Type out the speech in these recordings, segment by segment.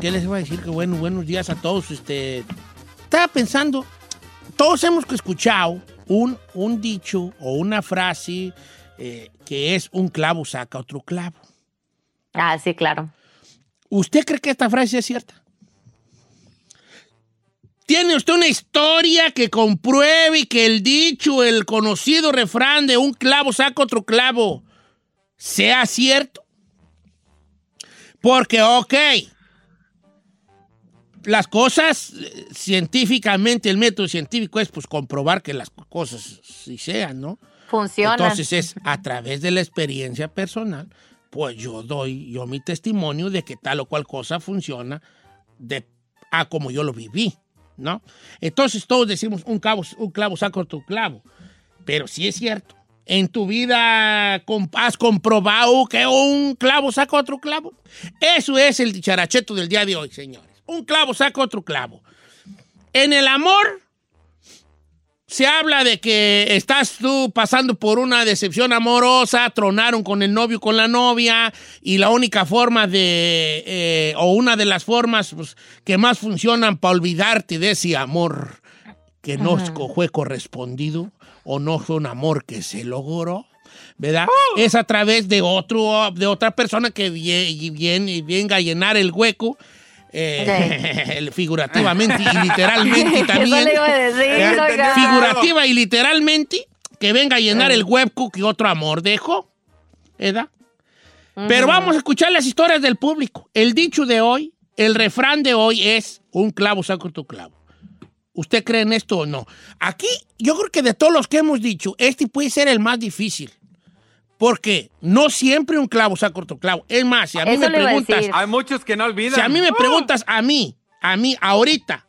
¿Qué les voy a decir? Que bueno, buenos días a todos. Este, estaba pensando, todos hemos escuchado un, un dicho o una frase eh, que es un clavo saca otro clavo. Ah, sí, claro. ¿Usted cree que esta frase es cierta? ¿Tiene usted una historia que compruebe que el dicho, el conocido refrán de un clavo saca otro clavo sea cierto? Porque, ok, las cosas científicamente, el método científico es pues comprobar que las cosas sí sean, ¿no? Funciona. Entonces es a través de la experiencia personal, pues yo doy yo mi testimonio de que tal o cual cosa funciona de a como yo lo viví, ¿no? Entonces todos decimos un clavo, un clavo saca otro clavo, pero si es cierto. En tu vida has comprobado que un clavo saca otro clavo. Eso es el dicharacheto del día de hoy, señores. Un clavo saca otro clavo. En el amor, se habla de que estás tú pasando por una decepción amorosa, tronaron con el novio, con la novia, y la única forma de, eh, o una de las formas pues, que más funcionan para olvidarte de ese amor que no fue correspondido, o no fue un amor que se logró, ¿verdad? Es a través de otro, de otra persona que vie- viene, venga a llenar el hueco. Eh, figurativamente y literalmente también. Eso le iba a decir, oiga. Figurativa y literalmente, que venga a llenar el hueco que otro amor. ¿Verdad? Pero vamos a escuchar las historias del público. El dicho de hoy, el refrán de hoy es un clavo saca otro clavo. ¿Usted cree en esto o no? Aquí, yo creo que de todos los que hemos dicho, este puede ser el más difícil. Porque no siempre un clavo saca otro clavo. Es más, si a mí Eso me preguntas. Hay muchos que no olvidan. si a mí me preguntas a mí, a mí, ahorita,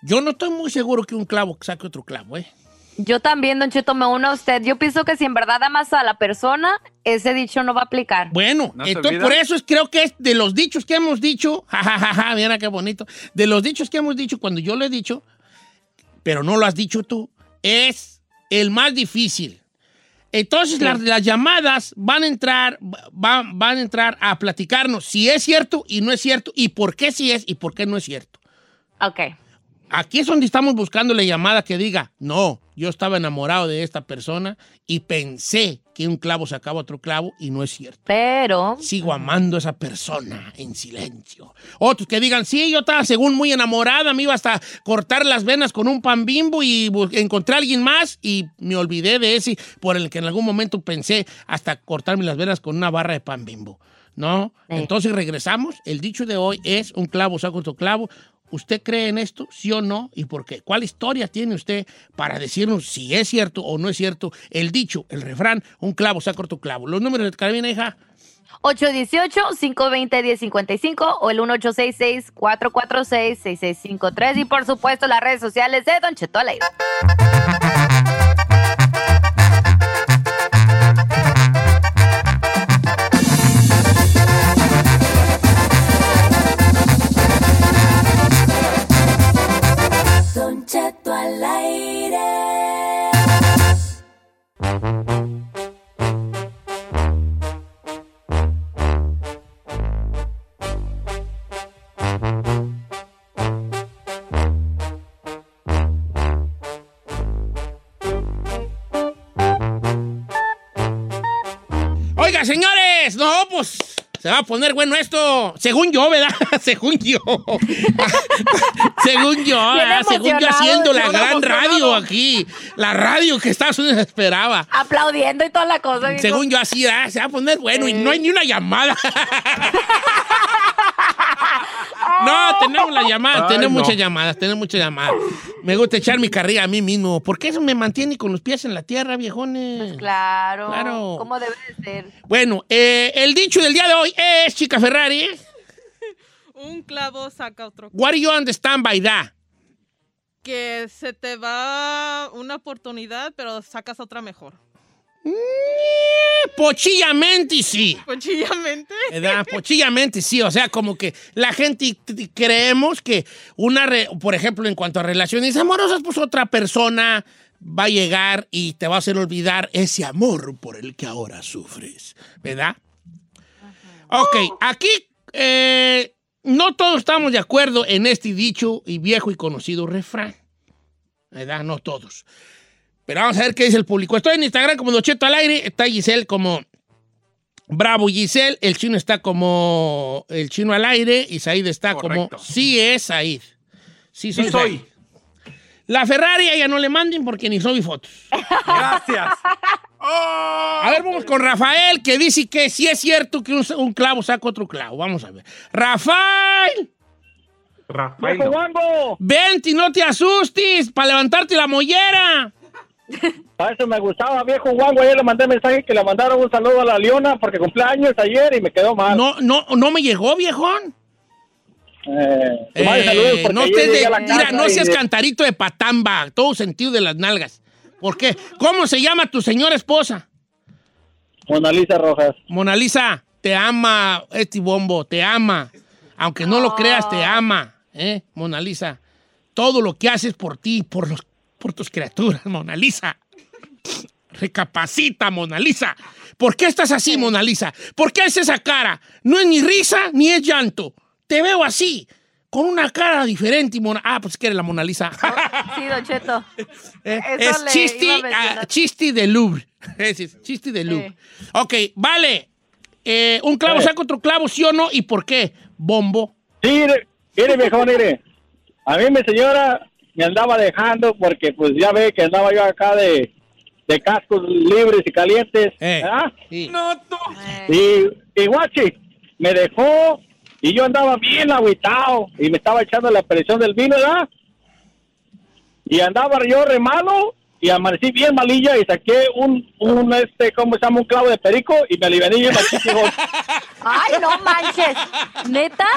yo no estoy muy seguro que un clavo saque otro clavo, ¿eh? Yo también, Don Cheto, me uno a usted. Yo pienso que si en verdad amas a la persona, ese dicho no va a aplicar. Bueno, ¿No te entonces por eso es, creo que es de los dichos que hemos dicho, jajajaja, mira qué bonito, de los dichos que hemos dicho cuando yo lo he dicho, pero no lo has dicho tú, es el más difícil. Entonces las, las llamadas van a entrar, van, van a entrar a platicarnos si es cierto y no es cierto, y por qué sí es y por qué no es cierto. Ok. Aquí es donde estamos buscando la llamada que diga, no, yo estaba enamorado de esta persona y pensé que un clavo sacaba otro clavo y no es cierto. Pero, Sigo amando a esa persona en silencio. Otros que digan, sí, yo estaba según muy enamorada, me iba hasta cortar las venas con un pan bimbo y encontré a alguien más y me olvidé de ese por el que en algún momento pensé hasta cortarme las venas con una barra de pan bimbo. ¿No? Sí. Entonces regresamos. El dicho de hoy es un clavo saca otro clavo. ¿Usted cree en esto? ¿Sí o no? ¿Y por qué? ¿Cuál historia tiene usted para decirnos si es cierto o no es cierto el dicho, el refrán, un clavo saca otro clavo? Los números de cabina, hija. 818-520-1055 o el 1866-446-6653 y por supuesto las redes sociales de Don Cheto al Oiga, señores, no, pues se va a poner bueno esto. Según yo, ¿verdad? Según yo. Según yo. Según yo haciendo la gran emocionado. radio aquí. La radio que Estados Unidos esperaba. Aplaudiendo y toda la cosa. Según yo así, ¿verdad? se va a poner bueno y no hay ni una llamada. No, tenemos la llamada, Ay, tenemos no. muchas llamadas, tenemos muchas llamadas. Me gusta echar mi carrilla a mí mismo, porque eso me mantiene con los pies en la tierra, viejones. Claro. Claro. Como debe de ser. Bueno, eh, el dicho del día de hoy es, chica Ferrari, Un clavo saca otro. what do you understand by that? Que se te va una oportunidad, pero sacas otra mejor. Pochillamente sí. Cuchillamente. ¿verdad? Pochillamente sí, o sea, como que la gente creemos que una, re- por ejemplo, en cuanto a relaciones amorosas, pues otra persona va a llegar y te va a hacer olvidar ese amor por el que ahora sufres, ¿verdad? Ok, aquí eh, no todos estamos de acuerdo en este dicho y viejo y conocido refrán, ¿verdad? No todos. Pero vamos a ver qué dice el público. Estoy en Instagram como Docheto al aire, está Giselle como Bravo Giselle, el chino está como el chino al aire y Said está Correcto. como sí es Said. Sí soy. Sí soy. Said. La Ferrari a ella no le manden porque ni subí fotos. Gracias. ¡Oh! A ver, vamos con Rafael que dice que sí es cierto que un, un clavo saca otro clavo. Vamos a ver. Rafael, Rafael. ¡Viejo no. Vente y no te asustes para levantarte la mollera. A eso me gustaba, viejo Wango. Ayer le mandé mensaje que le mandaron un saludo a la Leona porque cumpleaños ayer y me quedó mal. No, no, no me llegó, viejón. Eh, Eh, no, estés de- mira, no seas cantarito de patamba, todo sentido de las nalgas. ¿Por qué? ¿Cómo se llama tu señora esposa? Mona Lisa Rojas. Mona Lisa, te ama este bombo, te ama. Aunque no lo creas, te ama, ¿eh? Mona Lisa. Todo lo que haces por ti, por, los, por tus criaturas, Mona Lisa. Recapacita, Mona Lisa. ¿Por qué estás así, Mona Lisa? ¿Por qué haces esa cara? No es ni risa ni es llanto. Te veo así, con una cara diferente. Mona... Ah, pues que eres la Mona Lisa. Sí, Don Cheto. Eh, es chisti, mencionar. ah, chisti de Louvre. Es chisti de Louvre. Ok, vale. Eh, un clavo Eh. saca otro clavo, ¿sí o no? ¿Y por qué? Bombo. Sí, mire, mire, mire. A mí mi señora me andaba dejando porque pues ya ve que andaba yo acá de, de cascos libres y calientes. Eh, ¿verdad? sí. No, tú. Y, y guachi, me dejó y yo andaba bien agüitado y me estaba echando la presión del vino, ¿verdad? Y andaba yo re malo y amanecí bien malilla y saqué un, un este, ¿cómo se llama? Un clavo de perico y me aliviané bien machísimo. Ay, no manches. ¿Neta?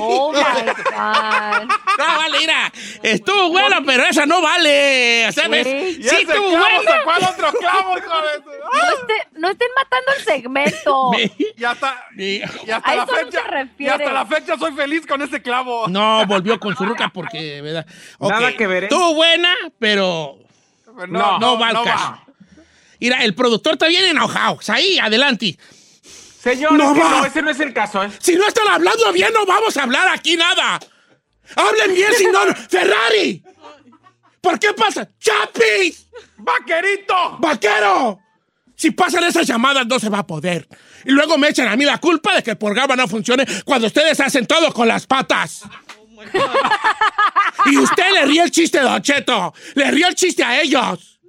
Oh my God. No, vale, mira. Estuvo bueno, pero esa no vale. O sea, ¿ves? Sí. Y Sí, ese estuvo sacó al otro clavo, hijo de su- No, esté- no estén matando el segmento. Y hasta, Sí. y hasta A la eso no fecha. y hasta la fecha soy feliz con ese clavo. No, volvió con su ruca porque, ¿verdad? Nada que ver, ¿eh? Estuvo buena, pero No, no, va al caso. Mira, el productor está bien enojado. Ahí, adelante. Señor, No es que va. no, ese no es el caso, ¿eh? Si no están hablando bien, no vamos a hablar aquí nada. Hablen bien, si no. ¡Ferrari! ¿Por qué pasa? ¡Chapis! ¡Vaquerito! ¡Vaquero! Si pasan esas llamadas, no se va a poder. Y luego me echan a mí la culpa de que el programa no funcione cuando ustedes hacen todo con las patas. Y usted le ríe el chiste, Don Cheto. Le ríe el chiste a ellos.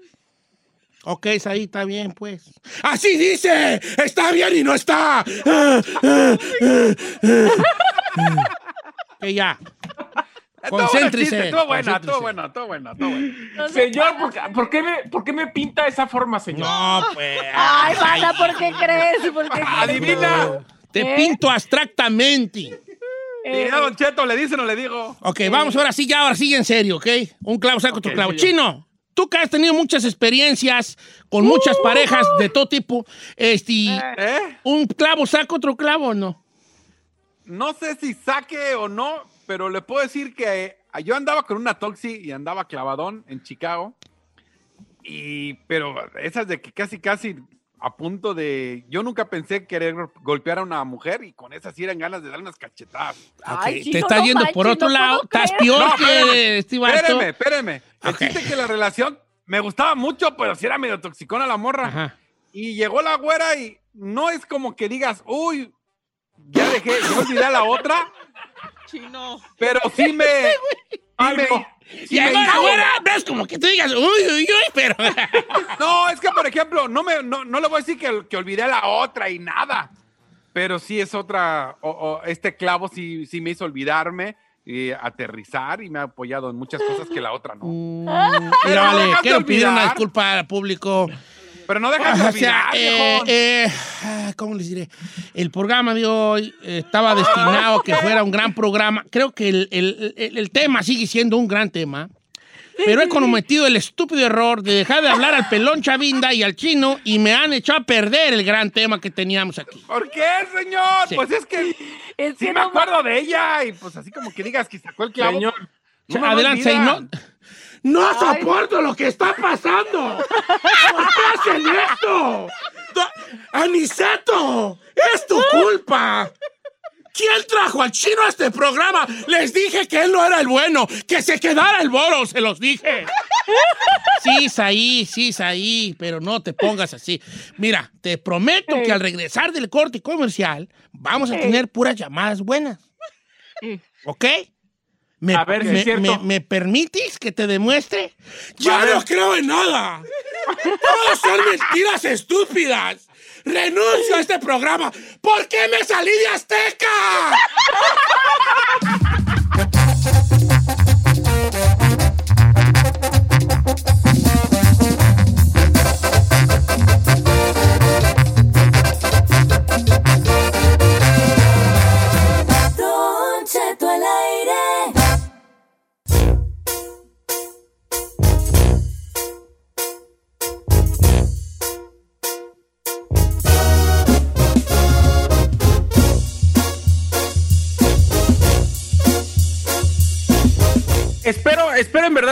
Ok, ahí está bien, pues. Así dice. Está bien y no está. que ya. Concéntrese. Estuvo buena, estuvo buena, estuvo buena, estuvo buena. Señor, ¿por, qué- por qué me, ¿por qué me pinta de esa forma, señor? No, pues. Ay, banda, ¿por qué crees? ¿Por qué crees? Adivina. Te ¿Eh? pinto abstractamente. Diría Don Cheto, ¿le dice o no le digo? Ok, vamos ahora sí, ya, ahora sí, en serio, ¿ok? Un clavo saca otro Ok, clavo. sí. Chino, tú que has tenido muchas experiencias con muchas parejas de todo tipo, este, ¿Eh? ¿un clavo saca otro clavo o no? No sé si saque o no, pero le puedo decir que eh, yo andaba con una Toxi y andaba clavadón en Chicago. Y, pero esas de que casi, casi a punto de. Yo nunca pensé querer golpear a una mujer y con esas sí eran ganas de darle unas cachetadas. Ay, chino, te estás no yendo por otro no lado, estás peor No, espérame, que este. Espéreme, espéreme. El Ok. chiste es que la relación me gustaba mucho, pero sí era medio toxicona la morra. Ajá. y llegó la güera y no es como que digas, uy, ya dejé, ya olvidé a la otra, Chino. pero sí me... Ay, no. Y ahora, no es como que tú digas, uy, uy, uy, pero. No, es que, por ejemplo, no, me, no, no le voy a decir que, que olvidé a la otra y nada. Pero sí es otra, o- o este clavo sí, sí me hizo olvidarme y aterrizar y me ha apoyado en muchas cosas que la otra no. Mira, Pero vale, quiero pedir una olvidar. disculpa al público. Pero no dejas de O sea, eh, eh, ¿cómo les diré? El programa de hoy eh, estaba destinado a que fuera un gran programa. Creo que el, el- el- el tema sigue siendo un gran tema. Pero he cometido el estúpido error de dejar de hablar al pelón Chavinda y al chino y me han hecho a perder el gran tema que teníamos aquí. ¿Por qué, señor? Sí. Pues es que Es sí que me no acuerdo de ella y pues así como que digas que sacó el clavo. Señor. no Adelante, y no, soporto lo que está pasando. ¿Por qué hacen esto? Aniceto, es tu culpa. ¿Quién trajo al chino a este programa? Les dije que él no era el bueno, que se quedara el boro, se los dije. Sí, Saí, sí, Saí, pero no te pongas así. Mira, te prometo que al regresar del corte comercial vamos a tener puras llamadas buenas. ¿Ok? ¿Me, A ver si me- es cierto. me- me permites que te demuestre? ¡Ya A ver. no creo en nada! ¡Todas son mentiras estúpidas! ¡Renuncio a este programa! ¿Por qué me salí de Azteca?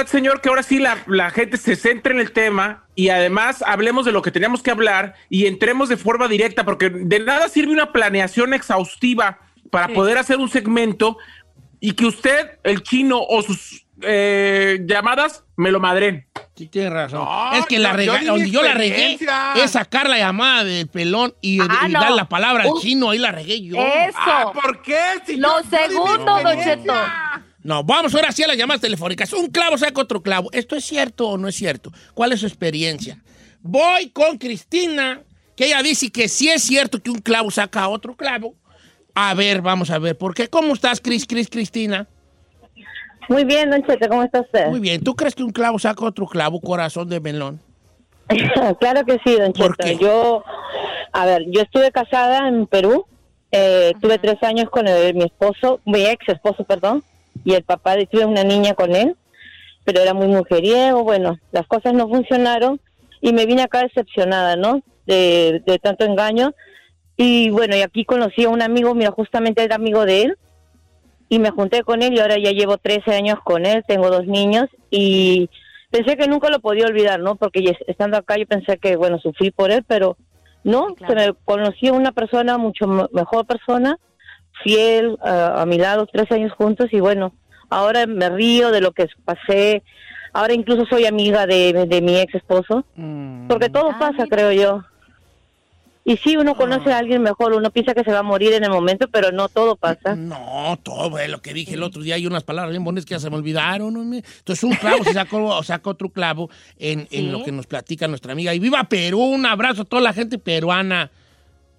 Verdad, señor, que ahora sí la, la gente se centre en el tema y además hablemos de lo que teníamos que hablar y entremos de forma directa, porque de nada sirve una planeación exhaustiva para poder hacer un segmento y que usted, el chino o sus eh, llamadas me lo madren. Sí, tienes razón. No, es que la yo- rega- yo donde yo la regué es sacar la llamada del pelón y, Ah, y no. dar la palabra al Uh. chino, ahí la regué yo. Eso. Ah, ¿Por qué? Si Lo yo- segundo, Don. Cheto. No, vamos ahora sí a las llamadas telefónicas. Un clavo saca otro clavo. ¿Esto es cierto o no es cierto? ¿Cuál es su experiencia? Voy con Cristina, que ella dice que sí es cierto que un clavo saca otro clavo. A ver, vamos a ver. ¿Por qué? ¿Cómo estás, Cris, Cris, Cristina? Muy bien, Don Cheto, ¿cómo está usted? Muy bien. ¿Tú crees que un clavo saca otro clavo, corazón de melón? claro que sí, Don ¿Por Cheto. qué? Yo, a ver, yo estuve casada en Perú, eh, tuve tres años con el- mi esposo, mi ex esposo, perdón, y el papá, de- tuve una niña con él, pero era muy mujeriego, bueno, las cosas no funcionaron y me vine acá decepcionada, ¿no? De, de tanto engaño. Y bueno, y aquí conocí a un amigo, mira, justamente era amigo de él, y me junté con él y ahora ya llevo 13 años con él, tengo dos niños y pensé que nunca lo podía olvidar, ¿no? Porque estando acá yo pensé que, bueno, sufrí por él, pero no, claro. se me conocí una persona, mucho me- mejor persona, fiel a, a mi lado, tres años juntos y bueno, ahora me río de lo que pasé, ahora incluso soy amiga de, de mi ex esposo, porque todo Ah, pasa, mira. creo yo. Y sí, uno conoce a alguien mejor, uno piensa que se va a morir en el momento, pero no todo pasa. No, todo es lo que dije el otro día. Hay unas palabras bien bonitas que ya se me olvidaron. Entonces, un clavo se sacó, saca otro clavo en, en Sí. lo que nos platica nuestra amiga. Y viva Perú, un abrazo a toda la gente peruana.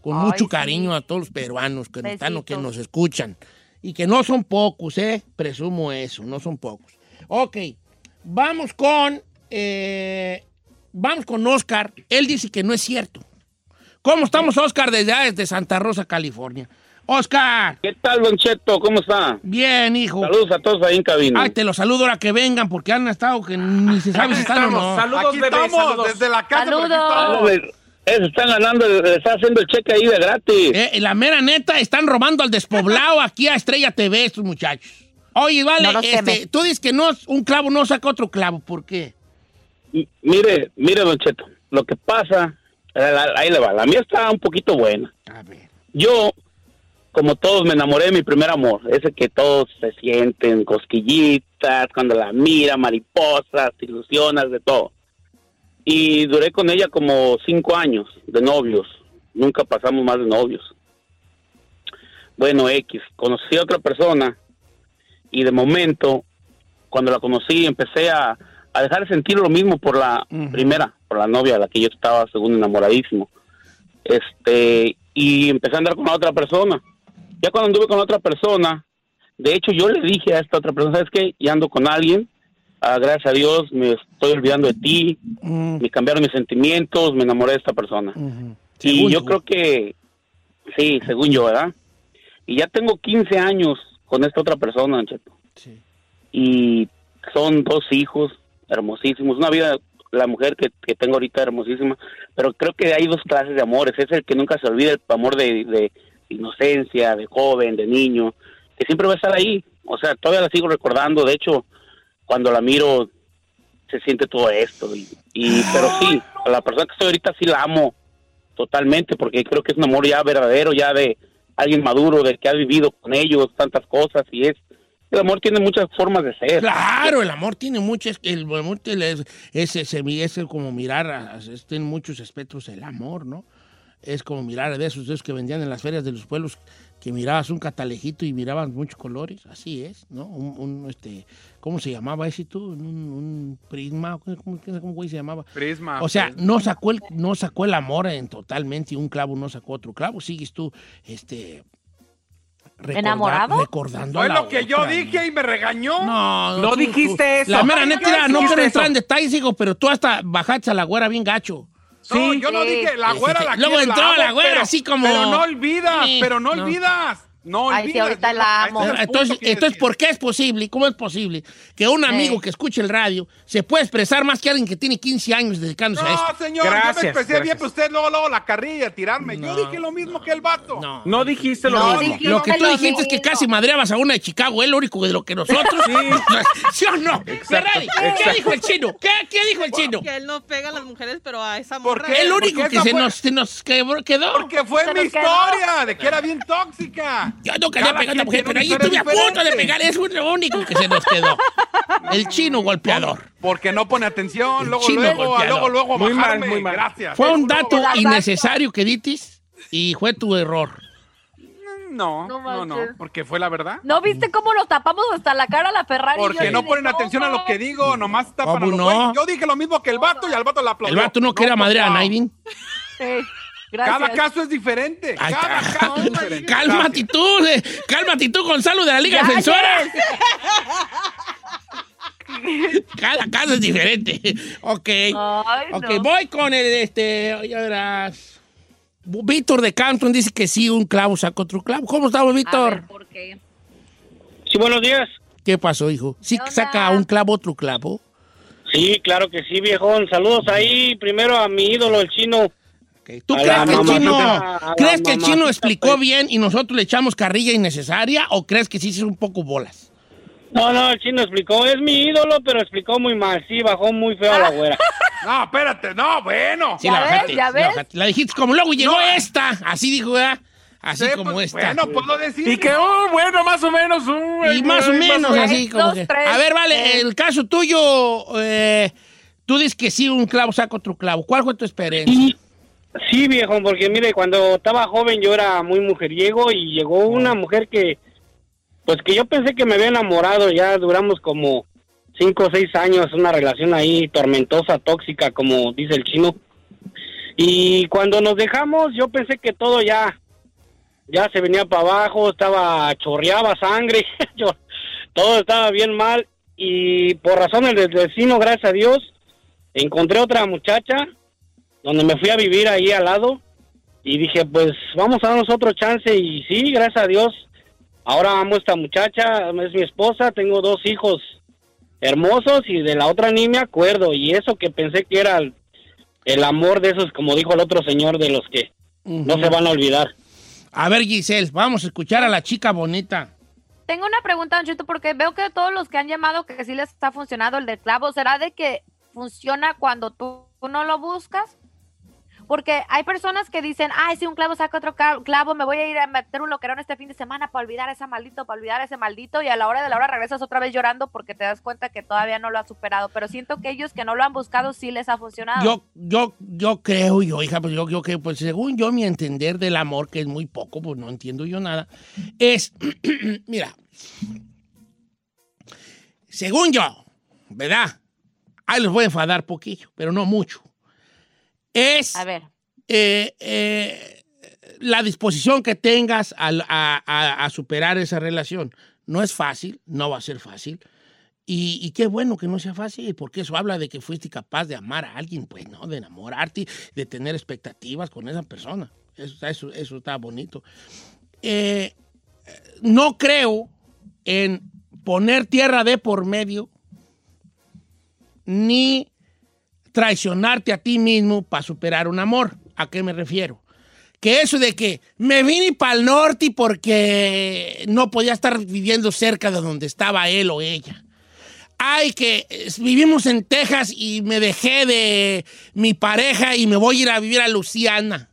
Con Ay, mucho sí. cariño a todos los peruanos que, nos están o que nos escuchan. Y que no son pocos, ¿eh? Presumo eso, no son pocos. Ok, vamos con. eh, vamos con Oscar. Él dice que no es cierto. ¿Cómo estamos, Oscar, desde, desde Santa Rosa, California? Oscar, ¿Qué tal, Don Cheto? ¿Cómo está? bien, hijo. Saludos a todos ahí en cabina. Ay, te los saludo ahora que vengan porque han estado que ni se sabe si están o no. Saludos, Aquí bebé, estamos, saludos. desde la casa. Saludos. Están ganando, le está haciendo el cheque ahí de gratis. Eh, la mera neta, están robando al despoblado aquí a Estrella TV estos muchachos. Oye, vale, No este, tú dices que no, un clavo no saca otro clavo. ¿Por qué? M- Mire, mire, Don Cheto, lo que pasa, la- ahí le va, la mía está un poquito buena. A ver. Yo, como todos, me enamoré de mi primer amor, ese que todos se sienten cosquillitas, cuando la mira, mariposas, te ilusionas, de todo. Y duré con ella como cinco años de novios. Nunca pasamos más de novios. Bueno, X, conocí a otra persona y de momento, cuando la conocí, empecé a, a dejar de sentir lo mismo por la primera, por la novia, la que yo estaba según enamoradísimo. Este, y empecé a andar con la otra persona. Ya cuando anduve con otra persona, de hecho yo le dije a esta otra persona, ¿sabes qué? Ya ando con alguien, ah, gracias a Dios me estoy olvidando de ti, me cambiaron mis sentimientos, me enamoré de esta persona. Y yo tú. creo que, sí, según yo, ¿verdad? Y ya tengo 15 años con esta otra persona, Cheto. Y son dos hijos hermosísimos. Una vida, la mujer que, que tengo ahorita hermosísima. Pero creo que hay dos clases de amores. Es el que nunca se olvida, el amor de, de inocencia, de joven, de niño, que siempre va a estar ahí. O sea, todavía la sigo recordando. De hecho, cuando la miro, se siente todo esto. Y, pero sí, a la persona que estoy ahorita sí la amo totalmente, porque creo que es un amor ya verdadero, ya de alguien maduro, de que ha vivido con ellos tantas cosas y es el amor tiene muchas formas de ser. Claro, el amor tiene muchos, el amor es, es, es- es como mirar, tiene muchos espectros el amor, ¿no? Es como mirar de esos, de esos que vendían en las ferias de los pueblos, que mirabas un catalejito y mirabas muchos colores, así es, ¿no? Un, un, este, ¿cómo se llamaba ese tú? Un, un prisma, ¿cómo, cómo, cómo güey se llamaba? Prisma. O sea, no sacó el, no sacó el amor en totalmente y un clavo no sacó otro clavo. Sigues tú, este. recorda- ¿Enamorado? Recordando. Fue a la lo que yo dije y me regañó. No, No tú- dijiste tú- eso. La mera neta, no no quiero entrar en detalles, hijo, pero tú hasta bajaste a la güera bien gacho. No, yo no Sí. dije, la Sí, güera sí, la sí. Luego quiero, entró amo, la güera pero- así como- Pero no olvidas, Sí, pero no, no. olvidas. No Ay, sí, ahorita yo la no- amo. es Entonces, entonces. ¿por qué es posible? ¿Cómo es posible que un amigo Sí. que escuche el radio se pueda expresar más que alguien que tiene 15 años dedicándose a esto? No, señor, yo Gracias, me expresé bien, pero usted luego, luego la carrilla, tirarme. No. Yo dije lo mismo que el vato. No. No dijiste lo No, mismo. dije- Lo que tú Lo dijiste es que casi madreabas a una de Chicago, es lo único de lo que nosotros. Sí. ¿Sí o no? ¿qué dijo el chino? ¿Qué, qué dijo el chino? Que él no pega a las mujeres, pero a esa ¿Por morra. qué? El único que se nos, se nos quebró- quedó. Porque fue mi historia de que era bien tóxica. Yo no quería Cada pegar a la mujer, pero ahí estuve a punto de diferente. pegar. Es lo único que se nos quedó. El chino golpeador. Porque no pone atención, El luego, chino luego, golpeador. luego, luego, Muy mal, bajarme. muy mal. Gracias. Fue un dato innecesario que ditis y fue tu error. No, No no, no, porque fue la verdad. ¿No viste cómo lo tapamos hasta la cara a la Ferrari? Porque no ponen atención a lo que digo, nomás tapan a ¿Cómo lo no? Yo dije lo mismo que el vato y al vato la aplaudió. El vato no quería madre a papá. Naidin. Sí, gracias. Cada caso es diferente. Ay, Cada ca- caso es diferente. Cálmate tú, eh, cálmate tú, Gonzalo de la Liga Defensora. Cada caso es diferente. Ok. Ay, Ok, no. voy con el, este, ya verás. Víctor de Canton dice que sí, un clavo saca otro clavo. ¿Cómo estamos, A ver, Víctor? ¿por qué? Sí, buenos días. ¿Qué pasó, hijo? ¿Sí saca un clavo otro clavo? Sí, claro que sí, viejón. Saludos ahí primero a mi ídolo, el chino. ¿Tú crees que el mamacita, chino, crees que el chino explicó bien y nosotros le echamos carrilla innecesaria o crees que sí es un poco bolas? No, no, el chino explicó. Es mi ídolo, pero explicó muy mal. Sí, bajó muy feo a la güera. No, espérate, no, bueno. Sí, ¿Ya la ves? ¿Ya sí, la ves? bajaste. La dijiste como luego llegó No. esta, así dijo, ¿verdad? Así Sí, como pues, esta. Bueno, puedo decir. Y que, oh, bueno, más o menos. uh, Y más o ay, menos así como Dos, que- tres, A ver, vale, eh. el caso tuyo, eh, tú dices que sí, un clavo saca otro clavo. ¿Cuál fue tu experiencia? Sí, viejo, porque mire, cuando estaba joven yo era muy mujeriego y llegó una mujer que, pues que yo pensé que me había enamorado, ya duramos como cinco o seis años, una relación ahí tormentosa, tóxica, como dice el chino. Y cuando nos dejamos, yo pensé que todo ya, ya se venía para abajo, estaba, chorreaba sangre, yo- todo estaba bien mal y por razones del destino, gracias a Dios, encontré otra muchacha donde me fui a vivir ahí al lado y dije, pues vamos a darnos otro chance y sí, gracias a Dios, ahora amo a esta muchacha, es mi esposa, tengo dos hijos hermosos y de la otra ni me acuerdo y eso que pensé que era el, el amor de esos, como dijo el otro señor, de los que no se van a olvidar. A ver, Giselle, vamos a escuchar a la chica bonita. Tengo una pregunta, porque veo que todos los que han llamado que sí les está funcionando el del clavo, ¿será de que funciona cuando tú no lo buscas? Porque hay personas que dicen, ay, si un clavo saca otro clavo, me voy a ir a meter un loquerón este fin de semana para olvidar a ese maldito, para olvidar a ese maldito, y a la hora de la hora regresas otra vez llorando porque te das cuenta que todavía no lo has superado. Pero siento que ellos que no lo han buscado sí les ha funcionado. Yo, yo, yo creo, yo, hija, pues yo creo que, pues según yo, mi entender del amor, que es muy poco, pues no entiendo yo nada, es, mira, según yo, ¿verdad? Ahí les voy a enfadar poquillo, pero no mucho. Es A ver. eh, eh, la disposición que tengas a, a- a superar esa relación. No es fácil, no va a ser fácil. Y, y qué bueno que no sea fácil, porque eso habla de que fuiste capaz de amar a alguien, pues, ¿no? De enamorarte, de tener expectativas con esa persona. Eso, está- eso, eso está bonito. Eh, no creo en poner tierra de por medio, ni traicionarte a ti mismo para superar un amor. ¿A qué me refiero? Que eso de que me vine para el norte porque no podía estar viviendo cerca de donde estaba él o ella. Ay, que vivimos en Texas y me dejé de mi pareja y me voy a ir a vivir a Luciana.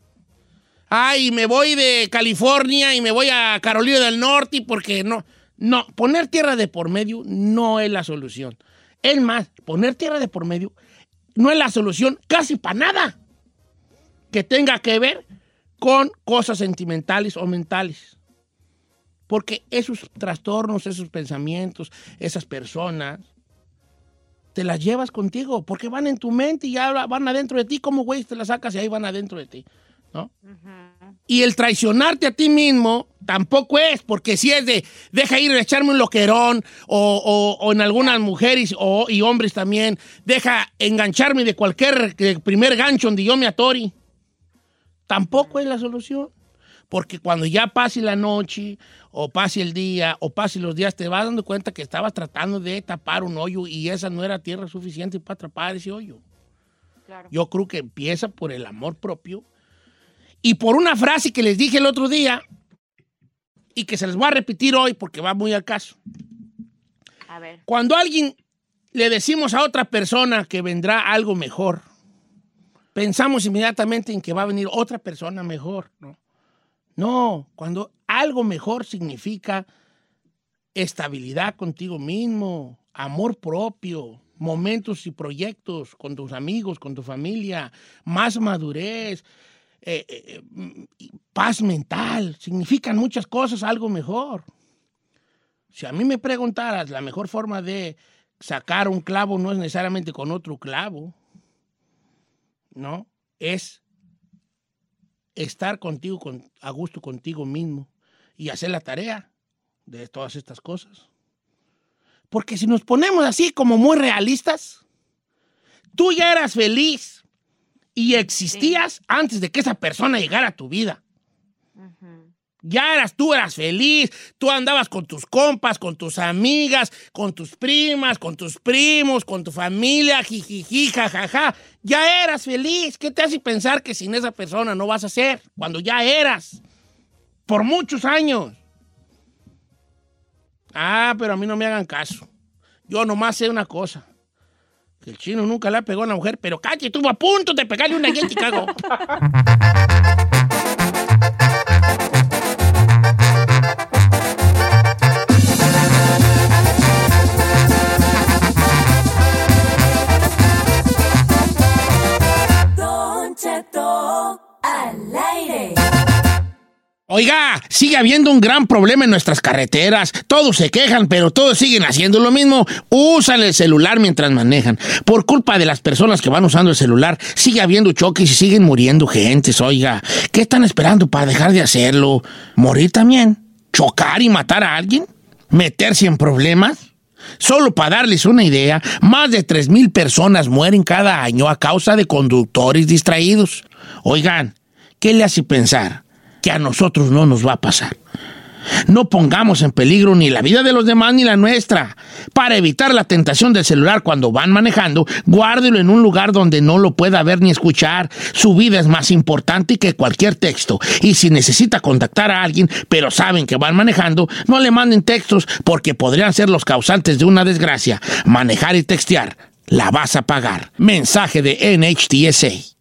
Ay, me voy de California y me voy a Carolina del Norte porque no. No, poner tierra de por medio no es la solución. Es más, poner tierra de por medio no es la solución casi para nada que tenga que ver con cosas sentimentales o mentales. Porque esos trastornos, esos pensamientos, esas personas, te las llevas contigo, porque van en tu mente y ya van adentro de ti. ¿Cómo, güey, te las sacas y ahí van adentro de ti? ¿No? Y el traicionarte a ti mismo tampoco es, porque si es de deja ir a echarme un loquerón, o, o- o en algunas mujeres o, y hombres también, deja engancharme de cualquier primer gancho donde yo me atori. Tampoco es la solución. Porque cuando ya pase la noche, o pase el día, o pase los días, te vas dando cuenta que estabas tratando de tapar un hoyo y esa no era tierra suficiente para atrapar ese hoyo. Yo creo que empieza por el amor propio y por una frase que les dije el otro día y que se les voy a repetir hoy porque va muy al caso. A ver. Cuando a alguien le decimos a otra persona que vendrá algo mejor, pensamos inmediatamente en que va a venir otra persona mejor, ¿no? No, cuando algo mejor significa estabilidad contigo mismo, amor propio, momentos y proyectos con tus amigos, con tu familia, más madurez, eh, eh, mm, y paz mental, significan muchas cosas algo mejor. Si a mí me preguntaras, la mejor forma de sacar un clavo no es necesariamente con otro clavo, ¿no? Es estar contigo con- a gusto contigo mismo y hacer la tarea de todas estas cosas. Porque si nos ponemos así como muy realistas, tú ya eras feliz y existías antes de que esa persona llegara a tu vida. Ya eras, tú eras feliz, tú andabas con tus compas, con tus amigas, con tus primas, con tus primos, con tu familia, jijiji, jajaja. Ya eras feliz. ¿Qué te hace pensar que sin esa persona no vas a ser? Cuando ya eras. Por muchos años. Ah, pero a mí no me hagan caso. Yo nomás sé una cosa. El chino nunca le ha pegado a una mujer, pero Cachi estuvo a punto de pegarle una allá en Chicago. Oiga, sigue habiendo un gran problema en nuestras carreteras. Todos se quejan, pero todos siguen haciendo lo mismo. Usan el celular mientras manejan. Por culpa de las personas que van usando el celular, sigue habiendo choques y siguen muriendo gentes. Oiga, ¿qué están esperando para dejar de hacerlo? ¿Morir también? ¿Chocar y matar a alguien? ¿Meterse en problemas? Solo para darles una idea, más de 3.000 personas mueren cada año a causa de conductores distraídos. Oigan, ¿qué le hace pensar que a nosotros no nos va a pasar? No pongamos en peligro ni la vida de los demás ni la nuestra. Para evitar la tentación del celular cuando van manejando, guárdelo en un lugar donde no lo pueda ver ni escuchar. Su vida es más importante que cualquier texto. Y si necesita contactar a alguien, pero saben que van manejando, no le manden textos porque podrían ser los causantes de una desgracia. Manejar y textear, la vas a pagar. Mensaje de NHTSA.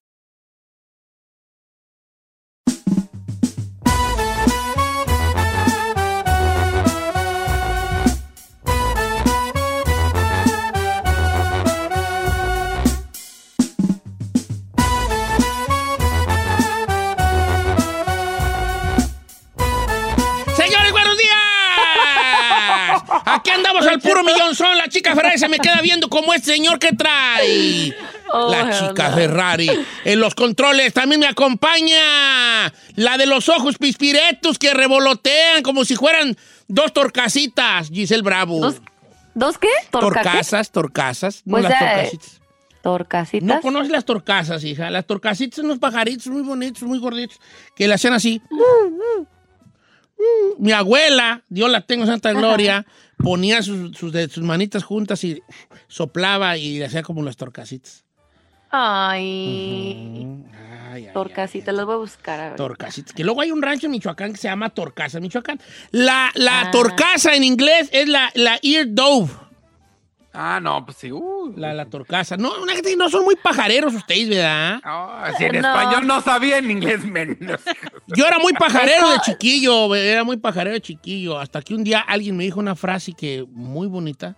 Aquí andamos al puro millón son. La chica Ferrari se me queda viendo como este señor que trae. La chica Ferrari. En los controles también me acompaña. La de los ojos pispiretos que revolotean como si fueran dos torcasitas. Giselle Bravo. ¿Dos, ¿dos qué? ¿Torca qué? Torcasas, torcasas. No Pues, las eh, torcasitas. ¿Torcasitas? No conoces las torcasas, hija. Las torcasitas son unos pajaritos muy bonitos, muy gorditos, que le hacían así. Mi abuela, Dios la tengo en Santa Gloria, ponía sus, sus, manitas juntas y soplaba y hacía como las torcasitas. Ay. Ay, ay, Torcasitas, las voy a buscar. A ver. Torcasitas. Que luego hay un rancho en Michoacán que se llama Torcasa, Michoacán. La, la Ah. torcasa en inglés es la, la ear dove. Ah, no, pues sí. Uh, La, la torcasa. No, una gente- no son muy pajareros ustedes, ¿verdad? si en No. español no sabía, en inglés menos. Yo era muy pajarero de chiquillo, era muy pajarero de chiquillo. Hasta que un día alguien me dijo una frase que muy bonita,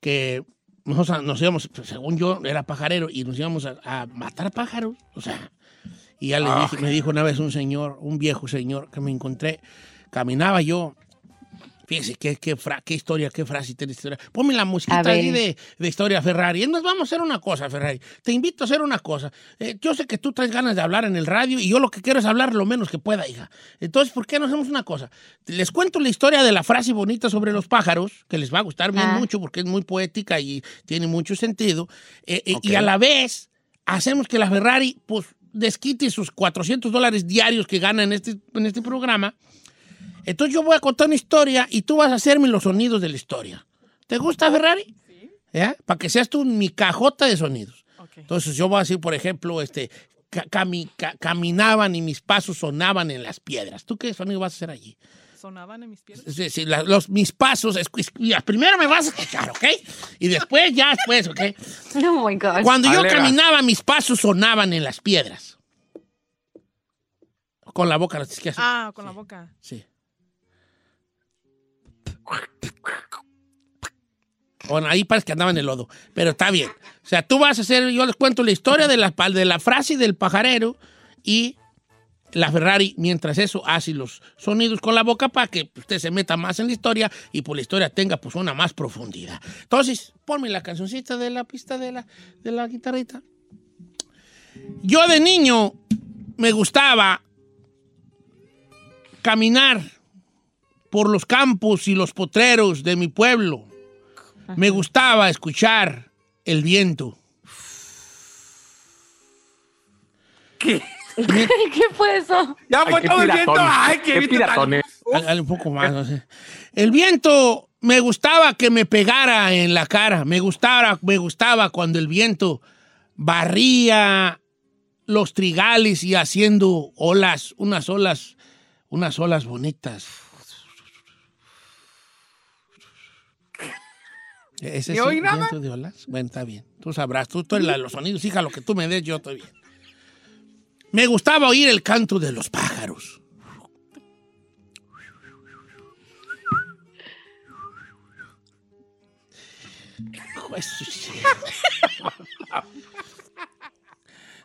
que nos, nos íbamos, pues, según yo, era pajarero y nos íbamos a, a matar pájaros. O sea, y ya le Ah, dije, me dijo una vez un señor, un viejo señor que me encontré, caminaba yo. Fíjese qué, qué, fra- qué historia, qué frase tiene historia. Ponme la musiquita ahí de, de historia Ferrari. Y nos vamos a hacer una cosa, Ferrari. Te invito a hacer una cosa. Eh, yo sé que tú traes ganas de hablar en el radio y yo lo que quiero es hablar lo menos que pueda, hija. Entonces, ¿por qué no hacemos una cosa? Les cuento la historia de la frase bonita sobre los pájaros, que les va a gustar bien Ah. mucho porque es muy poética y tiene mucho sentido. Eh, eh, Y Ok. a la vez, hacemos que la Ferrari, pues, desquite sus 400 dólares diarios que gana en este, en este programa. Entonces yo voy a contar una historia y tú vas a hacerme los sonidos de la historia. ¿Te gusta, Ferrari? ¿Ya? Para que seas tú mi cajota de sonidos. Entonces yo voy a decir, por ejemplo, este, ca- cami- ca- caminaban y mis pasos sonaban en las piedras. ¿Tú qué sonido vas a hacer allí? Sonaban en mis pies. Sí, sí, la- los, mis pasos, primero me vas a escuchar, ¿ok? Y después, ya después, ¿ok? Oh my God. Cuando yo caminaba, mis pasos sonaban en las piedras. Con la boca, ¿qué haces? Ah, con la boca. Sí. Bueno, ahí parece que andaba en el lodo, pero está bien. O sea, tú vas a hacer, yo les cuento la historia de la, de la frase del pajarero y la Ferrari, mientras eso, hace los sonidos con la boca para que usted se meta más en la historia y por la historia tenga pues una más profundidad. Entonces, ponme la cancioncita de la pista de la, de la guitarrita. Yo de niño me gustaba caminar por los campos y los potreros de mi pueblo. Me gustaba escuchar el viento. ¿Qué? ¿Qué fue eso? Ya fue todo el viento. Ay, qué, viento tan- Dale, dale un poco más. no sé. El viento me gustaba que me pegara en la cara. Me gustaba, me gustaba cuando el viento barría los trigales y haciendo olas, unas olas, unas olas bonitas. ¿Ese ¿Ni es oí nada? de olas? Bueno, está bien. Tú sabrás. Tú, tú la los sonidos, hija, lo que tú me des, yo estoy bien. Me gustaba oír el canto de los pájaros.